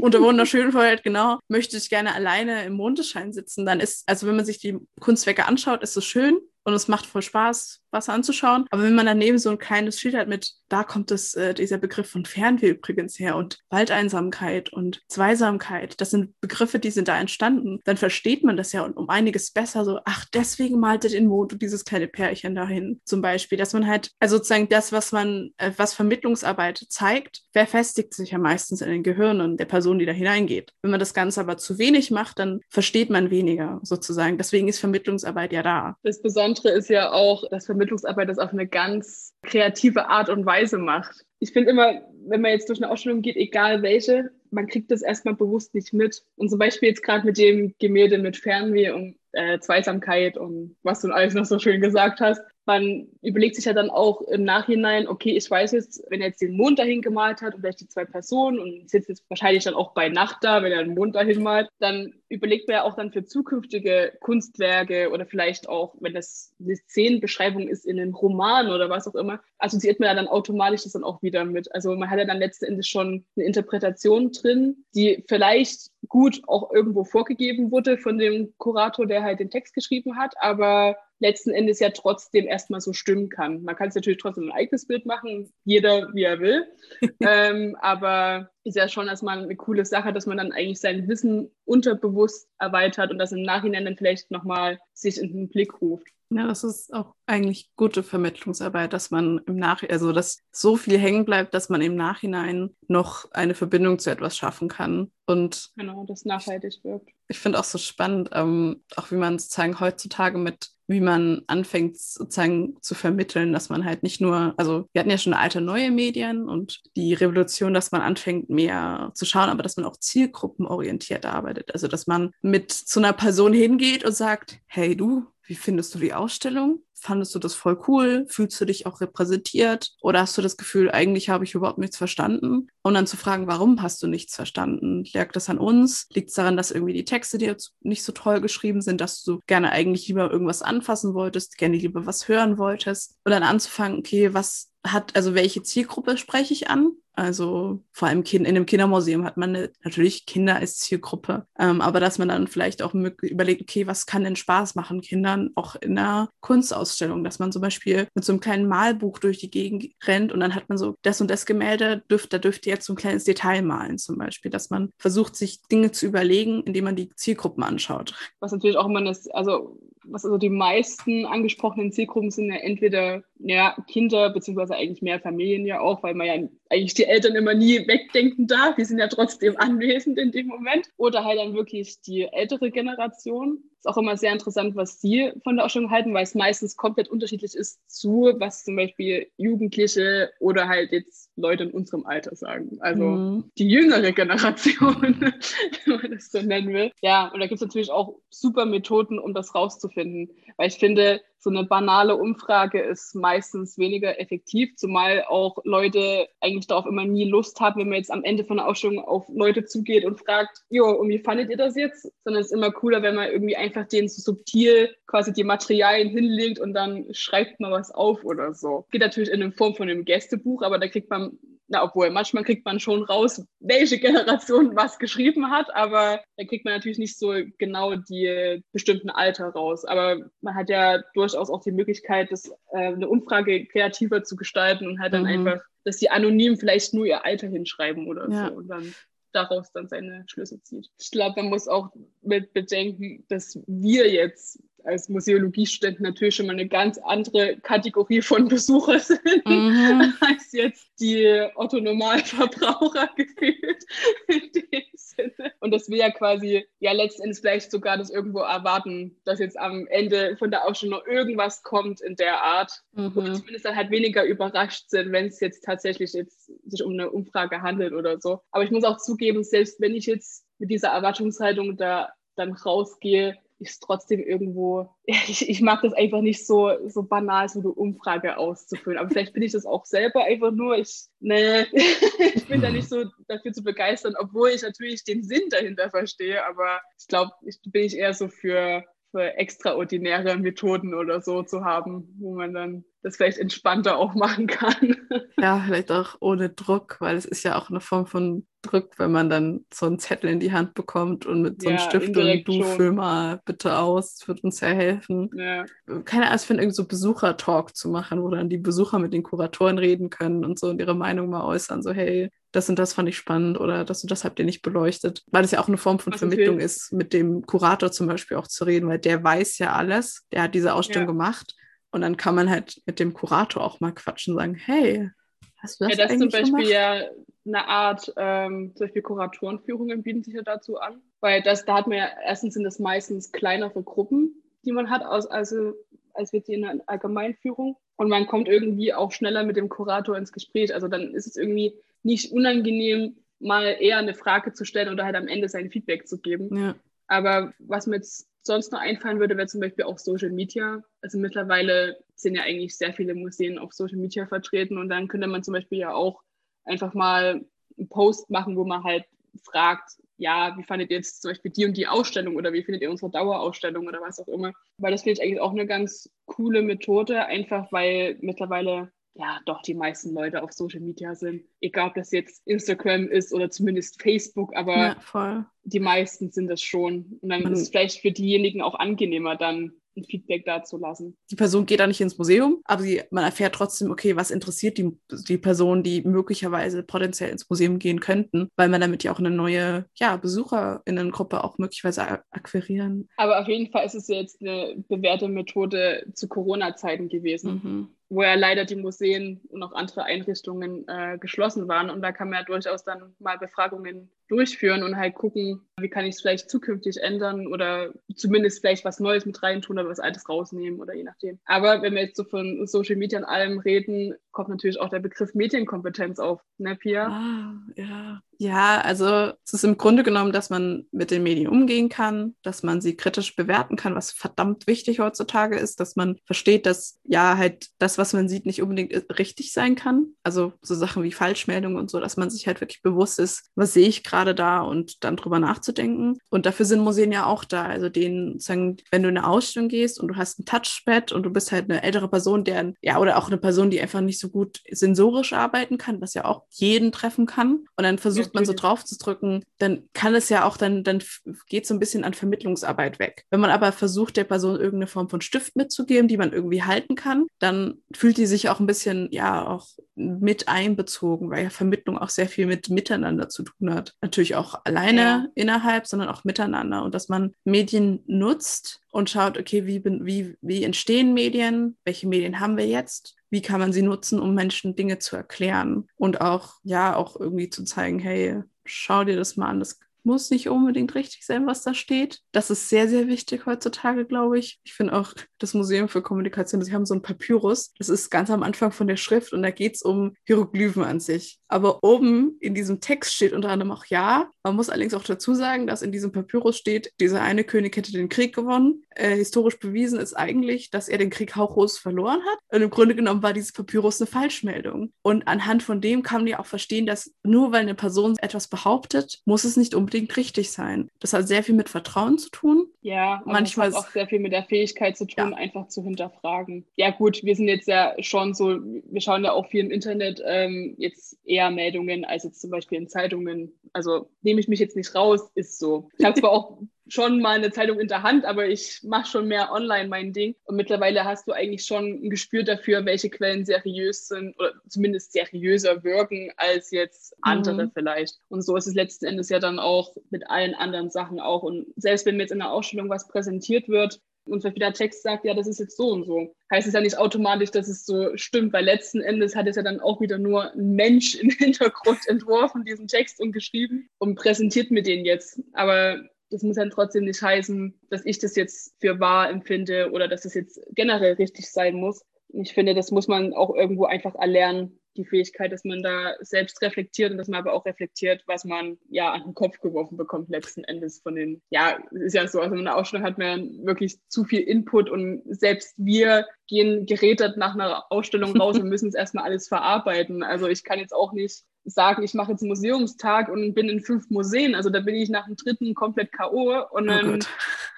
unter wunderschön vorstellt, genau, möchte ich gerne alleine im Mondeschein sitzen, dann ist, also wenn man sich die Kunstwerke anschaut, ist es schön und es macht voll Spaß was anzuschauen. Aber wenn man daneben so ein kleines Schild hat mit, da kommt es, äh, dieser Begriff von Fernweh übrigens her und Waldeinsamkeit und Zweisamkeit, das sind Begriffe, die sind da entstanden, dann versteht man das ja und um einiges besser so, ach, deswegen malte den und dieses kleine Pärchen dahin zum Beispiel, dass man halt, also sozusagen das, was man, äh, was Vermittlungsarbeit zeigt, verfestigt sich ja meistens in den Gehirnen der Person, die da hineingeht. Wenn man das Ganze aber zu wenig macht, dann versteht man weniger sozusagen. Deswegen ist Vermittlungsarbeit ja da. Das Besondere ist ja auch, dass Vermittlungsarbeit das auf eine ganz kreative Art und Weise macht. Ich finde immer, wenn man jetzt durch eine Ausstellung geht, egal welche, man kriegt das erstmal bewusst nicht mit. Und zum Beispiel jetzt gerade mit dem Gemälde mit Fernweh und äh, Zweisamkeit und was du alles noch so schön gesagt hast, man überlegt sich ja dann auch im Nachhinein, okay, ich weiß jetzt, wenn er jetzt den Mond dahin gemalt hat und vielleicht die zwei Personen und sitzt jetzt wahrscheinlich dann auch bei Nacht da, wenn er den Mond dahin malt, dann überlegt man ja auch dann für zukünftige Kunstwerke oder vielleicht auch, wenn das eine Szenenbeschreibung ist in einem Roman oder was auch immer, assoziiert man ja dann automatisch das dann auch wieder mit. Also man hat ja dann letzten Endes schon eine Interpretation drin, die vielleicht gut auch irgendwo vorgegeben wurde von dem Kurator, der halt den Text geschrieben hat, aber letzten Endes ja trotzdem erstmal so stimmen kann. Man kann es natürlich trotzdem ein eigenes Bild machen, jeder wie er will. ähm, aber ist ja schon erstmal eine coole Sache, dass man dann eigentlich sein Wissen unterbewusst erweitert und das im Nachhinein dann vielleicht nochmal sich in den Blick ruft. Ja, das ist auch eigentlich gute Vermittlungsarbeit, dass man im Nachhinein, also dass so viel hängen bleibt, dass man im Nachhinein noch eine Verbindung zu etwas schaffen kann. Und genau, das nachhaltig wirkt. Ich finde auch so spannend, ähm, auch wie man sozusagen heutzutage mit wie man anfängt sozusagen zu vermitteln, dass man halt nicht nur, also wir hatten ja schon alte neue Medien und die Revolution, dass man anfängt mehr zu schauen, aber dass man auch zielgruppenorientiert arbeitet. Also dass man mit zu einer Person hingeht und sagt, hey du, wie findest du die Ausstellung? Fandest du das voll cool? Fühlst du dich auch repräsentiert? Oder hast du das Gefühl, eigentlich habe ich überhaupt nichts verstanden? Und dann zu fragen, warum hast du nichts verstanden? Liegt das an uns? Liegt es daran, dass irgendwie die Texte dir nicht so toll geschrieben sind, dass du gerne eigentlich lieber irgendwas anfassen wolltest, gerne lieber was hören wolltest? Und dann anzufangen, okay, was hat, also welche Zielgruppe spreche ich an? Also vor allem kind, in einem Kindermuseum hat man eine, natürlich Kinder als Zielgruppe, ähm, aber dass man dann vielleicht auch überlegt, okay, was kann denn Spaß machen Kindern auch in einer Kunstausstellung, dass man zum Beispiel mit so einem kleinen Malbuch durch die Gegend rennt und dann hat man so das und das Gemälde, dürft, da dürfte jetzt so ein kleines Detail malen zum Beispiel, dass man versucht, sich Dinge zu überlegen, indem man die Zielgruppen anschaut. Was natürlich auch immer das, also was also die meisten angesprochenen Zielgruppen sind ja entweder ja, Kinder, beziehungsweise eigentlich mehr Familien ja auch, weil man ja eigentlich die Eltern immer nie wegdenken darf. Die sind ja trotzdem anwesend in dem Moment. Oder halt dann wirklich die ältere Generation. Ist auch immer sehr interessant, was sie von der Ausstellung halten, weil es meistens komplett unterschiedlich ist zu, was zum Beispiel Jugendliche oder halt jetzt Leute in unserem Alter sagen. Also mhm. die jüngere Generation, wenn man das so nennen will. Ja, und da gibt es natürlich auch super Methoden, um das rauszufinden. Weil ich finde, so eine banale Umfrage ist meistens weniger effektiv, zumal auch Leute eigentlich darauf immer nie Lust haben, wenn man jetzt am Ende von der Ausstellung auf Leute zugeht und fragt, jo, und wie fandet ihr das jetzt? Sondern es ist immer cooler, wenn man irgendwie einfach denen so subtil quasi die Materialien hinlegt und dann schreibt man was auf oder so. Geht natürlich in Form von einem Gästebuch, aber da kriegt man na, obwohl manchmal kriegt man schon raus, welche Generation was geschrieben hat, aber da kriegt man natürlich nicht so genau die bestimmten Alter raus. Aber man hat ja durchaus auch die Möglichkeit, das, äh, eine Umfrage kreativer zu gestalten und halt dann mhm. einfach, dass die anonym vielleicht nur ihr Alter hinschreiben oder ja. so und dann daraus dann seine Schlüsse zieht. Ich glaube, man muss auch mit bedenken, dass wir jetzt als Museologiestudenten natürlich schon mal eine ganz andere Kategorie von Besucher sind, mhm. als jetzt die Otto-Normalverbraucher gefühlt in dem Sinne. Und dass wir ja quasi ja letztendlich vielleicht sogar das irgendwo erwarten, dass jetzt am Ende von der Ausstellung noch irgendwas kommt in der Art. Mhm. Und zumindest dann halt weniger überrascht sind, wenn es jetzt tatsächlich jetzt sich um eine Umfrage handelt oder so. Aber ich muss auch zugeben, selbst wenn ich jetzt mit dieser Erwartungshaltung da dann rausgehe, ist trotzdem irgendwo, ich, ich mag das einfach nicht so, so banal, so eine Umfrage auszufüllen. Aber vielleicht bin ich das auch selber einfach nur, ich, ne, ich bin da nicht so dafür zu begeistern, obwohl ich natürlich den Sinn dahinter verstehe, aber ich glaube, ich bin ich eher so für für extraordinäre Methoden oder so zu haben, wo man dann das vielleicht entspannter auch machen kann. Ja, vielleicht auch ohne Druck, weil es ist ja auch eine Form von Druck, wenn man dann so einen Zettel in die Hand bekommt und mit so einem ja, Stift und du schon. füll mal bitte aus, das wird uns ja helfen. Ja. Keine Ahnung, ich finde irgendwie so Besuchertalk zu machen, wo dann die Besucher mit den Kuratoren reden können und so und ihre Meinung mal äußern, so hey, das und das fand ich spannend oder das und das habt ihr nicht beleuchtet, weil es ja auch eine Form von Was Vermittlung ist, mit dem Kurator zum Beispiel auch zu reden, weil der weiß ja alles, der hat diese Ausstellung ja. gemacht und dann kann man halt mit dem Kurator auch mal quatschen und sagen, hey, hast du das Ja, das ist zum Beispiel gemacht? ja eine Art, ähm, zum Beispiel Kuratorenführungen bieten sich ja dazu an, weil das, da hat man ja, erstens sind das meistens kleinere Gruppen, die man hat, aus, also als wird sie in einer Allgemeinführung und man kommt irgendwie auch schneller mit dem Kurator ins Gespräch. Also dann ist es irgendwie nicht unangenehm, mal eher eine Frage zu stellen oder halt am Ende sein Feedback zu geben. Ja. Aber was mir jetzt sonst noch einfallen würde, wäre zum Beispiel auch Social Media. Also mittlerweile sind ja eigentlich sehr viele Museen auf Social Media vertreten und dann könnte man zum Beispiel ja auch einfach mal einen Post machen, wo man halt fragt, ja, wie fandet ihr jetzt zum Beispiel die und die Ausstellung oder wie findet ihr unsere Dauerausstellung oder was auch immer. Weil das finde ich eigentlich auch eine ganz coole Methode, einfach weil mittlerweile ja doch die meisten Leute auf Social Media sind. Egal, ob das jetzt Instagram ist oder zumindest Facebook, aber ja, die meisten sind das schon. Und dann Man, ist es vielleicht für diejenigen auch angenehmer, dann ein Feedback dazu lassen. Die Person geht da nicht ins Museum, aber sie, man erfährt trotzdem, okay, was interessiert die, die Person, die möglicherweise potenziell ins Museum gehen könnten, weil man damit ja auch eine neue ja, BesucherInnengruppe auch möglicherweise akquirieren. Aber auf jeden Fall ist es jetzt eine bewährte Methode zu Corona-Zeiten gewesen. Mhm wo ja leider die Museen und auch andere Einrichtungen äh, geschlossen waren. Und da kann man ja durchaus dann mal Befragungen durchführen und halt gucken, wie kann ich es vielleicht zukünftig ändern oder zumindest vielleicht was Neues mit reintun oder was Altes rausnehmen oder je nachdem. Aber wenn wir jetzt so von Social Media und allem reden, kommt natürlich auch der Begriff Medienkompetenz auf, ne, Pia? Ah, ja. Ja, also es ist im Grunde genommen, dass man mit den Medien umgehen kann, dass man sie kritisch bewerten kann, was verdammt wichtig heutzutage ist, dass man versteht, dass ja halt das, was man sieht, nicht unbedingt richtig sein kann. Also so Sachen wie Falschmeldungen und so, dass man sich halt wirklich bewusst ist, was sehe ich gerade da und dann drüber nachzudenken. Und dafür sind Museen ja auch da. Also denen sagen, wenn du in eine Ausstellung gehst und du hast ein Touchpad und du bist halt eine ältere Person, der ja oder auch eine Person, die einfach nicht so gut sensorisch arbeiten kann, was ja auch jeden treffen kann. Und dann versucht versucht man so drauf zu drücken, dann kann es ja auch, dann, dann geht so ein bisschen an Vermittlungsarbeit weg. Wenn man aber versucht, der Person irgendeine Form von Stift mitzugeben, die man irgendwie halten kann, dann fühlt die sich auch ein bisschen, ja, auch mit einbezogen, weil ja Vermittlung auch sehr viel mit Miteinander zu tun hat. Natürlich auch alleine ja. innerhalb, sondern auch miteinander. Und dass man Medien nutzt und schaut, okay, wie, wie, wie entstehen Medien? Welche Medien haben wir jetzt? wie kann man sie nutzen, um Menschen Dinge zu erklären und auch, ja, auch irgendwie zu zeigen, hey, schau dir das mal an, das muss nicht unbedingt richtig sein, was da steht. Das ist sehr, sehr wichtig heutzutage, glaube ich. Ich finde auch das Museum für Kommunikation, sie haben so ein Papyrus. Das ist ganz am Anfang von der Schrift und da geht es um Hieroglyphen an sich. Aber oben in diesem Text steht unter anderem auch ja. Man muss allerdings auch dazu sagen, dass in diesem Papyrus steht, dieser eine König hätte den Krieg gewonnen. Äh, historisch bewiesen ist eigentlich, dass er den Krieg hauchlos verloren hat. Und im Grunde genommen war dieses Papyrus eine Falschmeldung. Und anhand von dem kann man ja auch verstehen, dass nur weil eine Person etwas behauptet, muss es nicht unbedingt richtig sein. Das hat sehr viel mit Vertrauen zu tun. Ja, manchmal das hat auch sehr viel mit der Fähigkeit zu tun, ja. einfach zu hinterfragen. Ja gut, wir sind jetzt ja schon so, wir schauen ja auch viel im Internet ähm, jetzt eher Meldungen als jetzt zum Beispiel in Zeitungen. Also nehme ich mich jetzt nicht raus, ist so. Ich habe zwar auch schon mal eine Zeitung in der Hand, aber ich mache schon mehr online mein Ding. Und mittlerweile hast du eigentlich schon ein Gespür dafür, welche Quellen seriös sind oder zumindest seriöser wirken als jetzt andere mhm. vielleicht. Und so ist es letzten Endes ja dann auch mit allen anderen Sachen auch. Und selbst wenn mir jetzt in einer Ausstellung was präsentiert wird, und wenn der Text sagt, ja, das ist jetzt so und so, heißt es ja nicht automatisch, dass es so stimmt, weil letzten Endes hat es ja dann auch wieder nur ein Mensch im Hintergrund entworfen, diesen Text und geschrieben und präsentiert mir den jetzt. Aber das muss dann trotzdem nicht heißen, dass ich das jetzt für wahr empfinde oder dass das jetzt generell richtig sein muss. Ich finde, das muss man auch irgendwo einfach erlernen, die Fähigkeit, dass man da selbst reflektiert und dass man aber auch reflektiert, was man ja an den Kopf geworfen bekommt letzten Endes von den, ja, ist ja so, also in einer Ausstellung hat man wirklich zu viel Input und selbst wir gehen gerätert nach einer Ausstellung raus und müssen es erstmal alles verarbeiten. Also ich kann jetzt auch nicht sagen, ich mache jetzt einen Museumstag und bin in fünf Museen. Also da bin ich nach dem dritten komplett K.O. und oh dann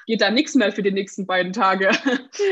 geht da nichts mehr für die nächsten beiden Tage.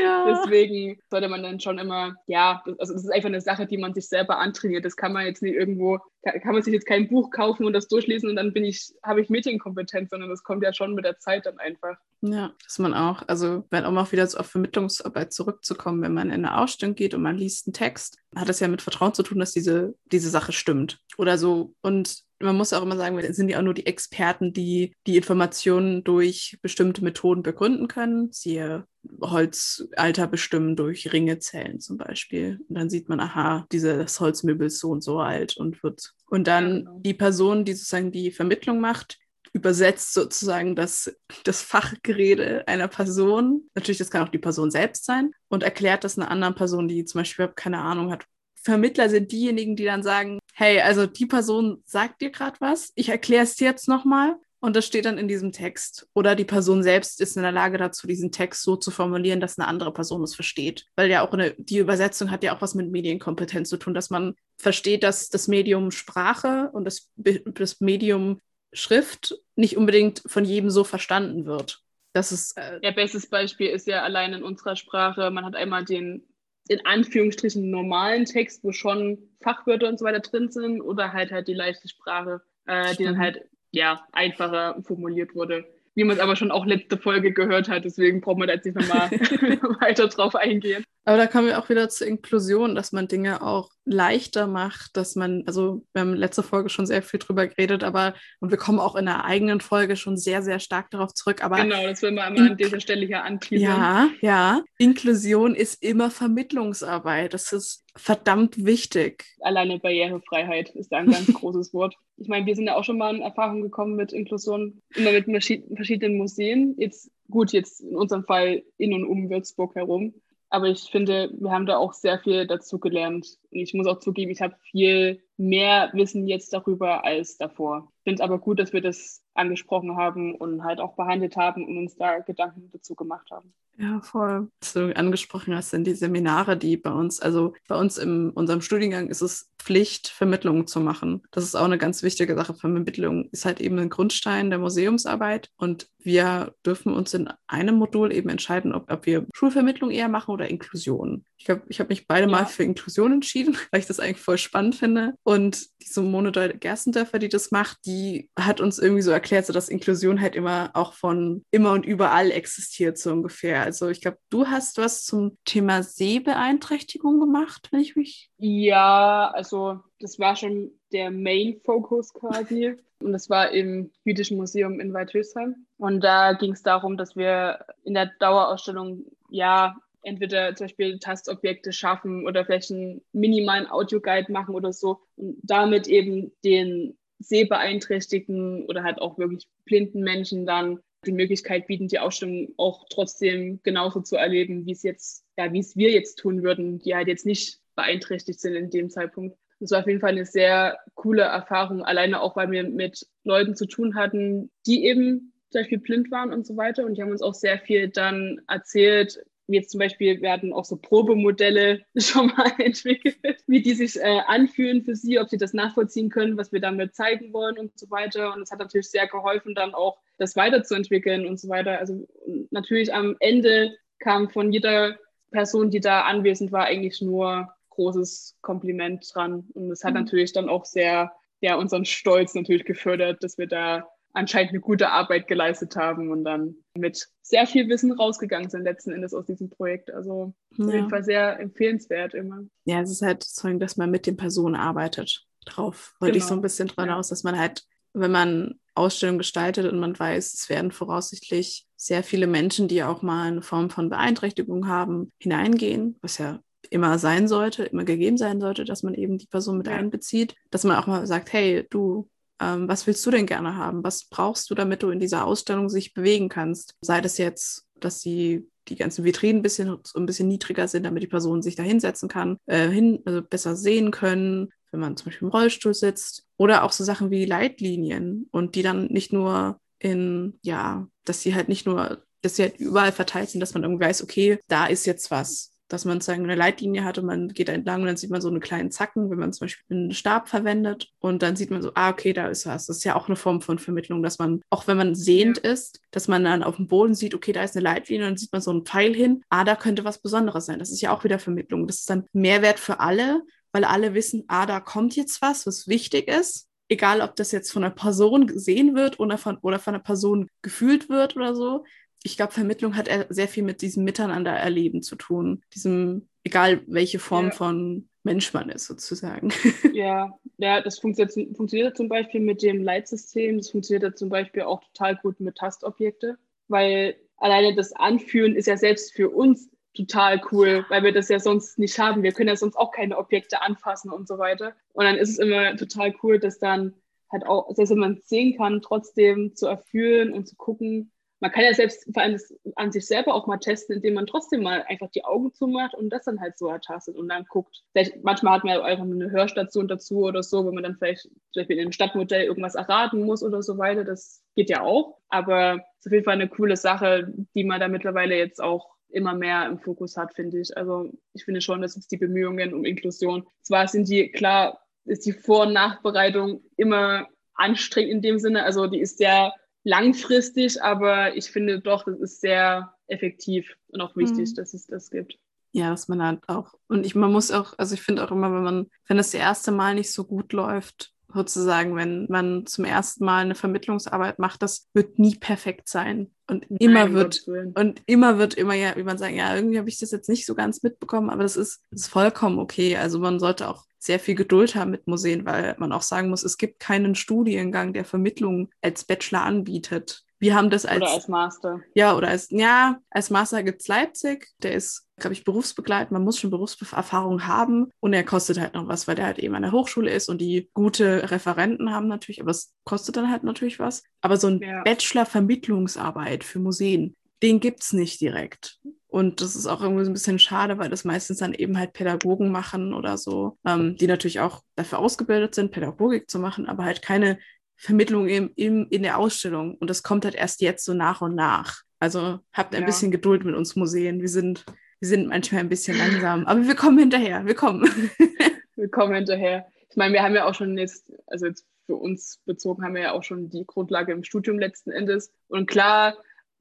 Ja. Deswegen sollte man dann schon immer, ja, also das ist einfach eine Sache, die man sich selber antrainiert. Das kann man jetzt nicht irgendwo, kann man sich jetzt kein Buch kaufen und das durchlesen und dann bin ich, habe ich Medienkompetenz, sondern das kommt ja schon mit der Zeit dann einfach. Ja, dass man auch, also wenn um auch wieder so auf Vermittlungsarbeit zurückzukommen, wenn man in eine Ausstellung geht und man liest einen Text, hat das ja mit Vertrauen zu tun, dass diese, diese Sache stimmt. Oder so. Und man muss auch immer sagen, wir sind ja auch nur die Experten, die die Informationen durch bestimmte Methoden begründen können. Siehe Holzalter bestimmen durch Ringezellen zum Beispiel. Und dann sieht man, aha, dieses Holzmöbel ist so und so alt und wird. Und dann genau. die Person, die sozusagen die Vermittlung macht, übersetzt sozusagen das, das Fachgerede einer Person. Natürlich, das kann auch die Person selbst sein und erklärt das einer anderen Person, die zum Beispiel keine Ahnung hat. Vermittler sind diejenigen, die dann sagen, hey, also die Person sagt dir gerade was, ich erkläre es jetzt nochmal und das steht dann in diesem Text. Oder die Person selbst ist in der Lage dazu, diesen Text so zu formulieren, dass eine andere Person es versteht. Weil ja auch eine, die Übersetzung hat ja auch was mit Medienkompetenz zu tun, dass man versteht, dass das Medium Sprache und das, das Medium Schrift nicht unbedingt von jedem so verstanden wird. Das ist. Äh ja, bestes Beispiel ist ja allein in unserer Sprache, man hat einmal den in Anführungsstrichen normalen Text, wo schon Fachwörter und so weiter drin sind, oder halt halt die leichte Sprache, äh, die dann halt ja einfacher formuliert wurde wie man es aber schon auch letzte Folge gehört hat. Deswegen brauchen wir da jetzt nicht nochmal weiter drauf eingehen. Aber da kommen wir auch wieder zur Inklusion, dass man Dinge auch leichter macht, dass man, also wir haben letzte Folge schon sehr viel drüber geredet, aber und wir kommen auch in der eigenen Folge schon sehr, sehr stark darauf zurück. Aber genau, das will man immer an dieser Stelle hier anteasern. Ja, ja. Inklusion ist immer Vermittlungsarbeit. Das ist verdammt wichtig. Alleine Barrierefreiheit ist da ein ganz großes Wort. Ich meine, wir sind ja auch schon mal in Erfahrung gekommen mit Inklusion, immer mit verschiedenen Museen. Jetzt gut, jetzt in unserem Fall in und um Würzburg herum. Aber ich finde, wir haben da auch sehr viel dazu gelernt. Und ich muss auch zugeben, ich habe viel mehr Wissen jetzt darüber als davor. Ich finde es aber gut, dass wir das angesprochen haben und halt auch behandelt haben und uns da Gedanken dazu gemacht haben. Ja, voll. Was du angesprochen hast, sind die Seminare, die bei uns, also bei uns in unserem Studiengang ist es Pflicht, Vermittlungen zu machen. Das ist auch eine ganz wichtige Sache. Vermittlung ist halt eben ein Grundstein der Museumsarbeit und wir dürfen uns in einem Modul eben entscheiden, ob, ob wir Schulvermittlung eher machen oder Inklusion. Ich habe ich hab mich beide ja. mal für Inklusion entschieden, weil ich das eigentlich voll spannend finde. Und diese Monode Gerstendörfer, die das macht, die hat uns irgendwie so erklärt, so dass Inklusion halt immer auch von immer und überall existiert, so ungefähr. Also ich glaube, du hast was zum Thema Sehbeeinträchtigung gemacht, wenn ich mich. Ja, also das war schon der Main-Focus quasi. Und das war im Jüdischen Museum in Weidhösheim. Und da ging es darum, dass wir in der Dauerausstellung ja entweder zum Beispiel Tastobjekte schaffen oder vielleicht einen minimalen Audioguide machen oder so und damit eben den sehbeeinträchtigten oder halt auch wirklich blinden Menschen dann die Möglichkeit bieten, die Ausstellung auch trotzdem genauso zu erleben, wie es jetzt, ja, wie es wir jetzt tun würden, die halt jetzt nicht beeinträchtigt sind in dem Zeitpunkt. Das war auf jeden Fall eine sehr coole Erfahrung, alleine auch, weil wir mit Leuten zu tun hatten, die eben zum Beispiel blind waren und so weiter. Und die haben uns auch sehr viel dann erzählt, jetzt zum Beispiel werden auch so Probemodelle schon mal entwickelt, wie die sich äh, anfühlen für sie, ob sie das nachvollziehen können, was wir damit zeigen wollen und so weiter. Und es hat natürlich sehr geholfen, dann auch das weiterzuentwickeln und so weiter. Also natürlich am Ende kam von jeder Person, die da anwesend war, eigentlich nur großes Kompliment dran. Und es hat mhm. natürlich dann auch sehr, ja, unseren Stolz natürlich gefördert, dass wir da anscheinend eine gute Arbeit geleistet haben und dann mit sehr viel Wissen rausgegangen sind letzten Endes aus diesem Projekt. Also ja. auf jeden Fall sehr empfehlenswert immer. Ja, es ist halt so, dass man mit den Personen arbeitet. Drauf wollte genau. ich so ein bisschen dran ja. aus, dass man halt, wenn man Ausstellungen gestaltet und man weiß, es werden voraussichtlich sehr viele Menschen, die auch mal eine Form von Beeinträchtigung haben, hineingehen, was ja immer sein sollte, immer gegeben sein sollte, dass man eben die Person mit ja. einbezieht, dass man auch mal sagt, hey, du, ähm, was willst du denn gerne haben? Was brauchst du, damit du in dieser Ausstellung sich bewegen kannst? Sei das jetzt, dass die die ganzen Vitrinen ein bisschen, ein bisschen niedriger sind, damit die Person sich da hinsetzen kann, äh, hin, also besser sehen können, wenn man zum Beispiel im Rollstuhl sitzt. Oder auch so Sachen wie Leitlinien und die dann nicht nur in, ja, dass sie halt nicht nur, dass sie halt überall verteilt sind, dass man irgendwie weiß, okay, da ist jetzt was dass man sozusagen eine Leitlinie hat und man geht da entlang und dann sieht man so einen kleinen Zacken, wenn man zum Beispiel einen Stab verwendet und dann sieht man so, ah, okay, da ist was. Das ist ja auch eine Form von Vermittlung, dass man, auch wenn man sehend ist, dass man dann auf dem Boden sieht, okay, da ist eine Leitlinie und dann sieht man so einen Pfeil hin, ah, da könnte was Besonderes sein. Das ist ja auch wieder Vermittlung. Das ist dann Mehrwert für alle, weil alle wissen, ah, da kommt jetzt was, was wichtig ist egal ob das jetzt von einer Person gesehen wird oder von, oder von einer Person gefühlt wird oder so. Ich glaube, Vermittlung hat sehr viel mit diesem Miteinander erleben zu tun. Diesem, egal welche Form ja. von Mensch man ist, sozusagen. Ja, ja das funktioniert, funktioniert zum Beispiel mit dem Leitsystem. Das funktioniert zum Beispiel auch total gut mit Tastobjekte, weil alleine das Anführen ist ja selbst für uns total cool, weil wir das ja sonst nicht haben. Wir können ja sonst auch keine Objekte anfassen und so weiter. Und dann ist es immer total cool, dass dann halt auch, selbst wenn man es sehen kann, trotzdem zu erfühlen und zu gucken. Man kann ja selbst vor allem an sich selber auch mal testen, indem man trotzdem mal einfach die Augen zumacht und das dann halt so ertastet und dann guckt. Vielleicht, manchmal hat man ja einfach eine Hörstation dazu oder so, wenn man dann vielleicht zum Beispiel in einem Stadtmodell irgendwas erraten muss oder so weiter. Das geht ja auch. Aber es ist auf jeden Fall eine coole Sache, die man da mittlerweile jetzt auch immer mehr im Fokus hat, finde ich. Also ich finde schon, dass jetzt die Bemühungen um Inklusion, zwar sind die, klar, ist die Vor- und Nachbereitung immer anstrengend in dem Sinne, also die ist sehr langfristig, aber ich finde doch, das ist sehr effektiv und auch wichtig, mhm. dass es das gibt. Ja, dass man halt auch, und ich, man muss auch, also ich finde auch immer, wenn man, wenn das erste Mal nicht so gut läuft, sozusagen, wenn man zum ersten Mal eine Vermittlungsarbeit macht, das wird nie perfekt sein. Und immer Nein, wird, und immer wird immer ja, wie man sagen, ja, irgendwie habe ich das jetzt nicht so ganz mitbekommen, aber das ist, das ist vollkommen okay. Also man sollte auch sehr viel Geduld haben mit Museen, weil man auch sagen muss, es gibt keinen Studiengang, der Vermittlung als Bachelor anbietet. Wir haben das als. Oder als Master. Ja, oder als, ja, als Master gibt es Leipzig. Der ist, glaube ich, berufsbegleitend. Man muss schon Berufserfahrung haben. Und er kostet halt noch was, weil der halt eben an der Hochschule ist und die gute Referenten haben natürlich. Aber es kostet dann halt natürlich was. Aber so ein ja. Bachelor-Vermittlungsarbeit für Museen, den gibt es nicht direkt. Und das ist auch irgendwie so ein bisschen schade, weil das meistens dann eben halt Pädagogen machen oder so, ähm, die natürlich auch dafür ausgebildet sind, Pädagogik zu machen, aber halt keine Vermittlung im, im, in der Ausstellung. Und das kommt halt erst jetzt so nach und nach. Also habt ein ja. bisschen Geduld mit uns Museen. Wir sind, wir sind manchmal ein bisschen langsam, aber wir kommen hinterher. Wir kommen. wir kommen hinterher. Ich meine, wir haben ja auch schon jetzt, also jetzt für uns bezogen, haben wir ja auch schon die Grundlage im Studium letzten Endes. Und klar,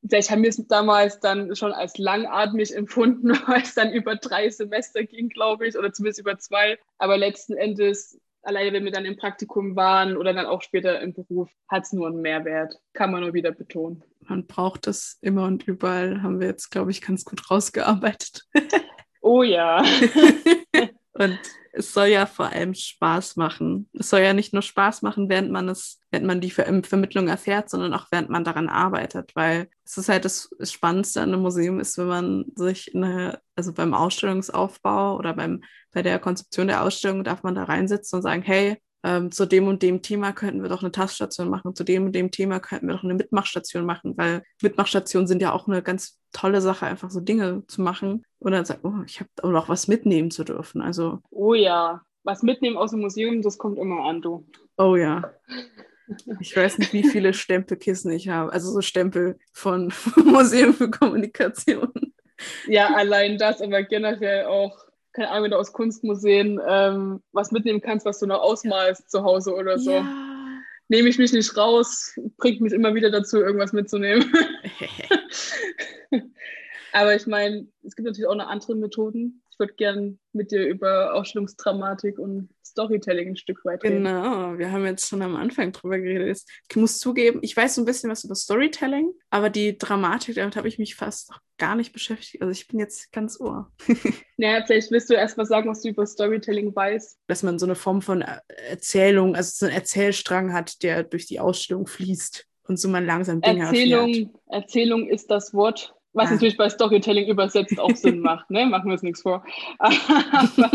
vielleicht haben wir es damals dann schon als langatmig empfunden, weil es dann über drei Semester ging, glaube ich, oder zumindest über zwei. Aber letzten Endes alleine wenn wir dann im Praktikum waren oder dann auch später im Beruf, hat es nur einen Mehrwert. Kann man nur wieder betonen. Man braucht es immer und überall, haben wir jetzt, glaube ich, ganz gut rausgearbeitet. oh ja. und es soll ja vor allem Spaß machen. Es soll ja nicht nur Spaß machen, während man es, während man die Ver Vermittlung erfährt, sondern auch während man daran arbeitet, weil es ist halt das, Spannendste an einem Museum ist, wenn man sich eine, also beim Ausstellungsaufbau oder beim, bei der Konzeption der Ausstellung darf man da reinsitzen und sagen, hey, ähm, zu dem und dem Thema könnten wir doch eine Taststation machen, zu dem und dem Thema könnten wir doch eine Mitmachstation machen, weil Mitmachstationen sind ja auch eine ganz tolle Sache, einfach so Dinge zu machen und dann sagt, oh, ich habe auch noch was mitnehmen zu dürfen. Also. Oh ja, was mitnehmen aus dem Museum, das kommt immer an, du. Oh ja. Ich weiß nicht, wie viele Stempelkissen ich habe. Also so Stempel von Museum für Kommunikation. Ja, allein das, aber generell auch keine Ahnung, wenn du aus Kunstmuseen ähm, was mitnehmen kannst, was du noch ausmalst zu Hause oder so. Ja. Nehme ich mich nicht raus, bringt mich immer wieder dazu, irgendwas mitzunehmen. Aber ich meine, es gibt natürlich auch noch andere Methoden. Ich würde gerne mit dir über Ausstellungsdramatik und Storytelling ein Stück weit reden. Genau, wir haben jetzt schon am Anfang drüber geredet. Ich muss zugeben, ich weiß so ein bisschen was über Storytelling, aber die Dramatik, damit habe ich mich fast noch gar nicht beschäftigt. Also ich bin jetzt ganz ohr. naja, vielleicht willst du erst mal sagen, was du über Storytelling weißt. Dass man so eine Form von Erzählung, also so einen Erzählstrang hat, der durch die Ausstellung fließt und so man langsam Dinge Erzählung, erfährt. Erzählung ist das Wort was natürlich bei Storytelling übersetzt auch Sinn macht, ne? Machen wir uns nichts vor. Aber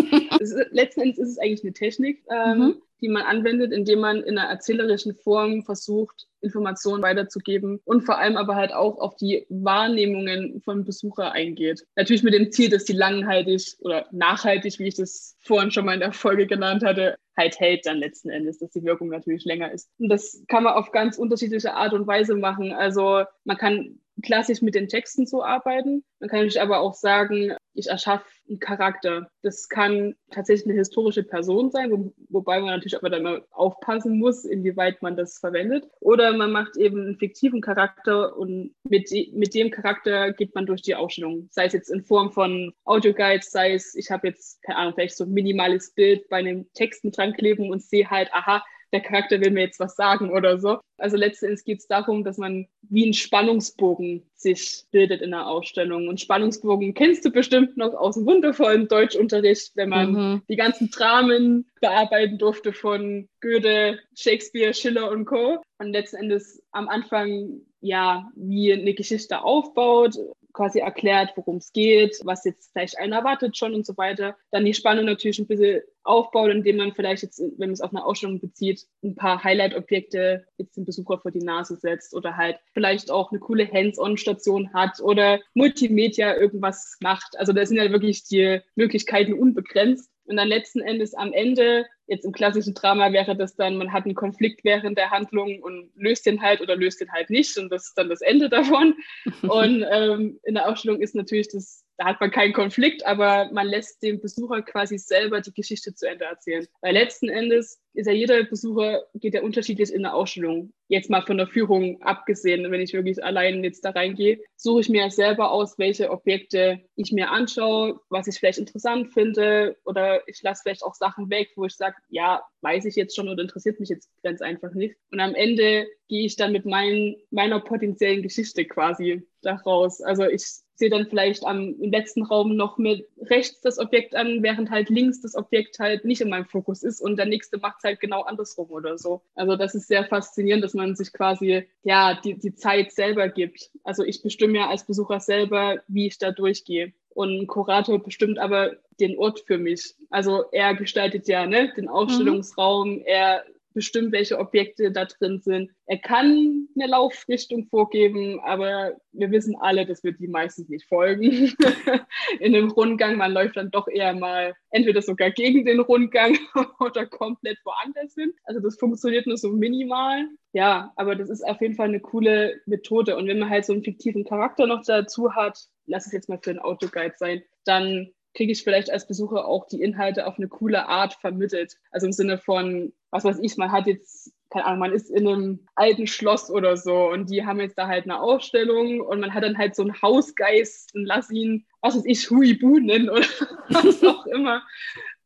letzten Endes ist es eigentlich eine Technik, ähm, mhm. die man anwendet, indem man in einer erzählerischen Form versucht, Informationen weiterzugeben und vor allem aber halt auch auf die Wahrnehmungen von Besucher eingeht. Natürlich mit dem Ziel, dass die langhaltig oder nachhaltig, wie ich das vorhin schon mal in der Folge genannt hatte, halt hält dann letzten Endes, dass die Wirkung natürlich länger ist. Und das kann man auf ganz unterschiedliche Art und Weise machen. Also man kann klassisch mit den Texten zu arbeiten. Man kann natürlich aber auch sagen, ich erschaffe einen Charakter. Das kann tatsächlich eine historische Person sein, wo, wobei man natürlich aber dann mal aufpassen muss, inwieweit man das verwendet. Oder man macht eben einen fiktiven Charakter und mit, mit dem Charakter geht man durch die Ausstellung. Sei es jetzt in Form von Audioguides, sei es, ich habe jetzt, keine Ahnung, vielleicht so ein minimales Bild bei einem Text dran kleben und sehe halt, aha, der Charakter will mir jetzt was sagen oder so. Also letztendlich geht es darum, dass man wie ein Spannungsbogen sich bildet in der Ausstellung. Und Spannungsbogen kennst du bestimmt noch aus dem wundervollen Deutschunterricht, wenn man mhm. die ganzen Dramen bearbeiten durfte von Goethe, Shakespeare, Schiller und Co. Und letzten Endes am Anfang ja, wie eine Geschichte aufbaut, quasi erklärt, worum es geht, was jetzt vielleicht einer erwartet schon und so weiter. Dann die Spannung natürlich ein bisschen aufbaut, indem man vielleicht jetzt, wenn man es auf eine Ausstellung bezieht, ein paar Highlight-Objekte jetzt dem Besucher vor die Nase setzt oder halt vielleicht auch eine coole Hands-on-Station hat oder Multimedia irgendwas macht. Also da sind ja wirklich die Möglichkeiten unbegrenzt. Und dann letzten Endes am Ende, jetzt im klassischen Drama wäre das dann, man hat einen Konflikt während der Handlung und löst den halt oder löst den halt nicht und das ist dann das Ende davon. und ähm, in der Ausstellung ist natürlich das da hat man keinen Konflikt, aber man lässt dem Besucher quasi selber die Geschichte zu Ende erzählen. Weil letzten Endes ist ja jeder Besucher, geht ja unterschiedlich in der Ausstellung. Jetzt mal von der Führung abgesehen, wenn ich wirklich allein jetzt da reingehe, suche ich mir selber aus, welche Objekte ich mir anschaue, was ich vielleicht interessant finde oder ich lasse vielleicht auch Sachen weg, wo ich sage, ja, weiß ich jetzt schon oder interessiert mich jetzt ganz einfach nicht. Und am Ende gehe ich dann mit mein, meiner potenziellen Geschichte quasi daraus. Also ich sehe dann vielleicht am, im letzten Raum noch mit rechts das Objekt an, während halt links das Objekt halt nicht in meinem Fokus ist und der nächste macht es halt genau andersrum oder so. Also das ist sehr faszinierend, dass man sich quasi ja die, die Zeit selber gibt. Also ich bestimme ja als Besucher selber, wie ich da durchgehe. Und ein Kurator bestimmt aber den Ort für mich. Also er gestaltet ja ne, den Ausstellungsraum, mhm. er bestimmt, welche Objekte da drin sind. Er kann eine Laufrichtung vorgeben, aber wir wissen alle, dass wir die meistens nicht folgen. In einem Rundgang, man läuft dann doch eher mal entweder sogar gegen den Rundgang oder komplett woanders hin. Also das funktioniert nur so minimal. Ja, aber das ist auf jeden Fall eine coole Methode. Und wenn man halt so einen fiktiven Charakter noch dazu hat, lass es jetzt mal für einen Autoguide sein, dann kriege ich vielleicht als Besucher auch die Inhalte auf eine coole Art vermittelt. Also im Sinne von, was weiß ich, man hat jetzt, keine Ahnung, man ist in einem alten Schloss oder so und die haben jetzt da halt eine Ausstellung und man hat dann halt so einen Hausgeist und lass ihn, was weiß ich, Huibu nennen oder was auch immer.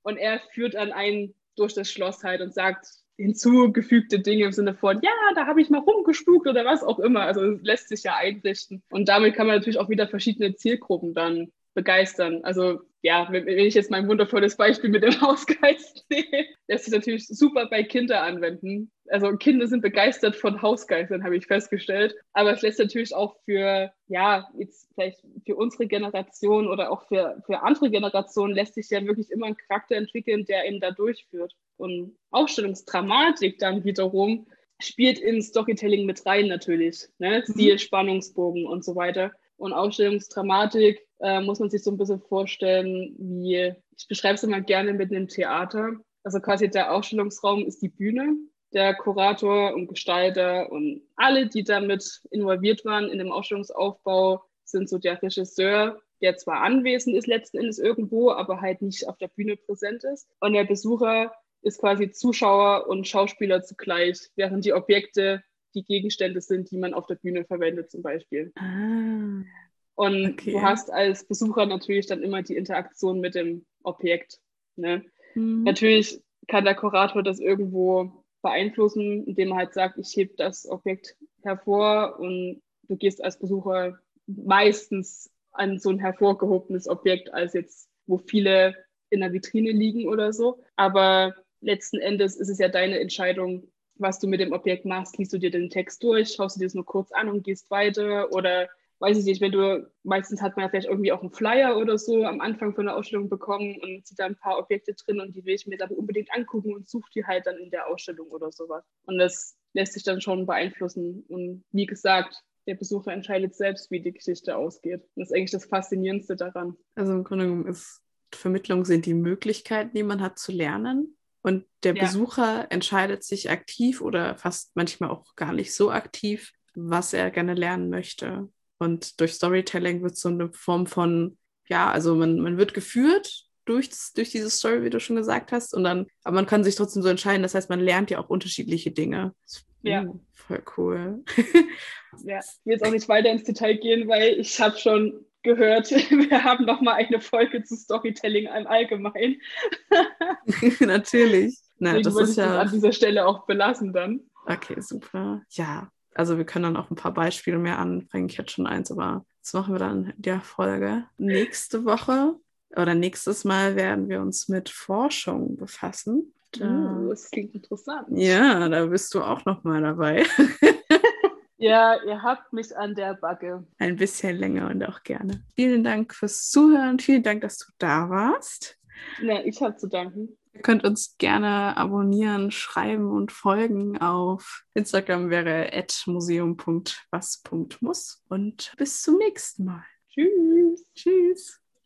Und er führt dann einen durch das Schloss halt und sagt, hinzugefügte Dinge im Sinne von, ja, da habe ich mal rumgespukt oder was auch immer. Also lässt sich ja einrichten. Und damit kann man natürlich auch wieder verschiedene Zielgruppen dann begeistern. Also ja, wenn, wenn ich jetzt mein wundervolles Beispiel mit dem Hausgeist sehe, lässt sich natürlich super bei Kindern anwenden. Also Kinder sind begeistert von Hausgeistern, habe ich festgestellt. Aber es lässt natürlich auch für, ja, jetzt vielleicht für unsere Generation oder auch für, für andere Generationen lässt sich ja wirklich immer ein Charakter entwickeln, der eben da durchführt. Und Ausstellungsdramatik dann wiederum spielt in Storytelling mit rein natürlich. Ne? Mhm. Stil, Spannungsbogen und so weiter. Und Ausstellungsdramatik äh, muss man sich so ein bisschen vorstellen, wie, ich beschreibe es immer gerne mit einem Theater. Also quasi der Ausstellungsraum ist die Bühne, der Kurator und Gestalter und alle, die damit involviert waren in dem Ausstellungsaufbau, sind so der Regisseur, der zwar anwesend ist letzten Endes irgendwo, aber halt nicht auf der Bühne präsent ist. Und der Besucher ist quasi Zuschauer und Schauspieler zugleich, während die Objekte die Gegenstände sind, die man auf der Bühne verwendet zum Beispiel. Ah. Und okay. du hast als Besucher natürlich dann immer die Interaktion mit dem Objekt. Ne? Mhm. Natürlich kann der Kurator das irgendwo beeinflussen, indem er halt sagt, ich hebe das Objekt hervor und du gehst als Besucher meistens an so ein hervorgehobenes Objekt, als jetzt, wo viele in der Vitrine liegen oder so. Aber letzten Endes ist es ja deine Entscheidung, was du mit dem Objekt machst. Liest du dir den Text durch, schaust du dir das nur kurz an und gehst weiter oder weiß ich nicht, wenn du, meistens hat man ja vielleicht irgendwie auch einen Flyer oder so am Anfang von der Ausstellung bekommen und sieht da ein paar Objekte drin und die will ich mir dann unbedingt angucken und suche die halt dann in der Ausstellung oder sowas. Und das lässt sich dann schon beeinflussen. Und wie gesagt, der Besucher entscheidet selbst, wie die Geschichte ausgeht. das ist eigentlich das Faszinierendste daran. Also im Grunde genommen ist Vermittlung sind die Möglichkeiten, die man hat zu lernen. Und der ja. Besucher entscheidet sich aktiv oder fast manchmal auch gar nicht so aktiv, was er gerne lernen möchte. Und durch Storytelling wird so eine Form von, ja, also man, man wird geführt durch, durch diese Story, wie du schon gesagt hast. Und dann, aber man kann sich trotzdem so entscheiden. Das heißt, man lernt ja auch unterschiedliche Dinge. Ja. Uh, voll cool. ja, ich will jetzt auch nicht weiter ins Detail gehen, weil ich habe schon gehört, wir haben noch mal eine Folge zu Storytelling im Allgemeinen. Natürlich. Na, Deswegen das würde ist ich ja. das an dieser Stelle auch belassen dann. Okay, super. Ja, also wir können dann auch ein paar Beispiele mehr anbringen. Ich hätte schon eins, aber das machen wir dann in der Folge. Nächste Woche oder nächstes Mal werden wir uns mit Forschung befassen. Da, Uh, das klingt interessant. ja, da bist du auch noch mal dabei. Ja, ihr habt mich an der Backe. Ein bisschen länger und auch gerne. Vielen Dank fürs Zuhören. Vielen Dank, dass du da warst. Na, ich habe zu danken. Ihr könnt uns gerne abonnieren, schreiben und folgen. Auf Instagram wäre museum.was.muss. Und bis zum nächsten Mal. Tschüss. Tschüss.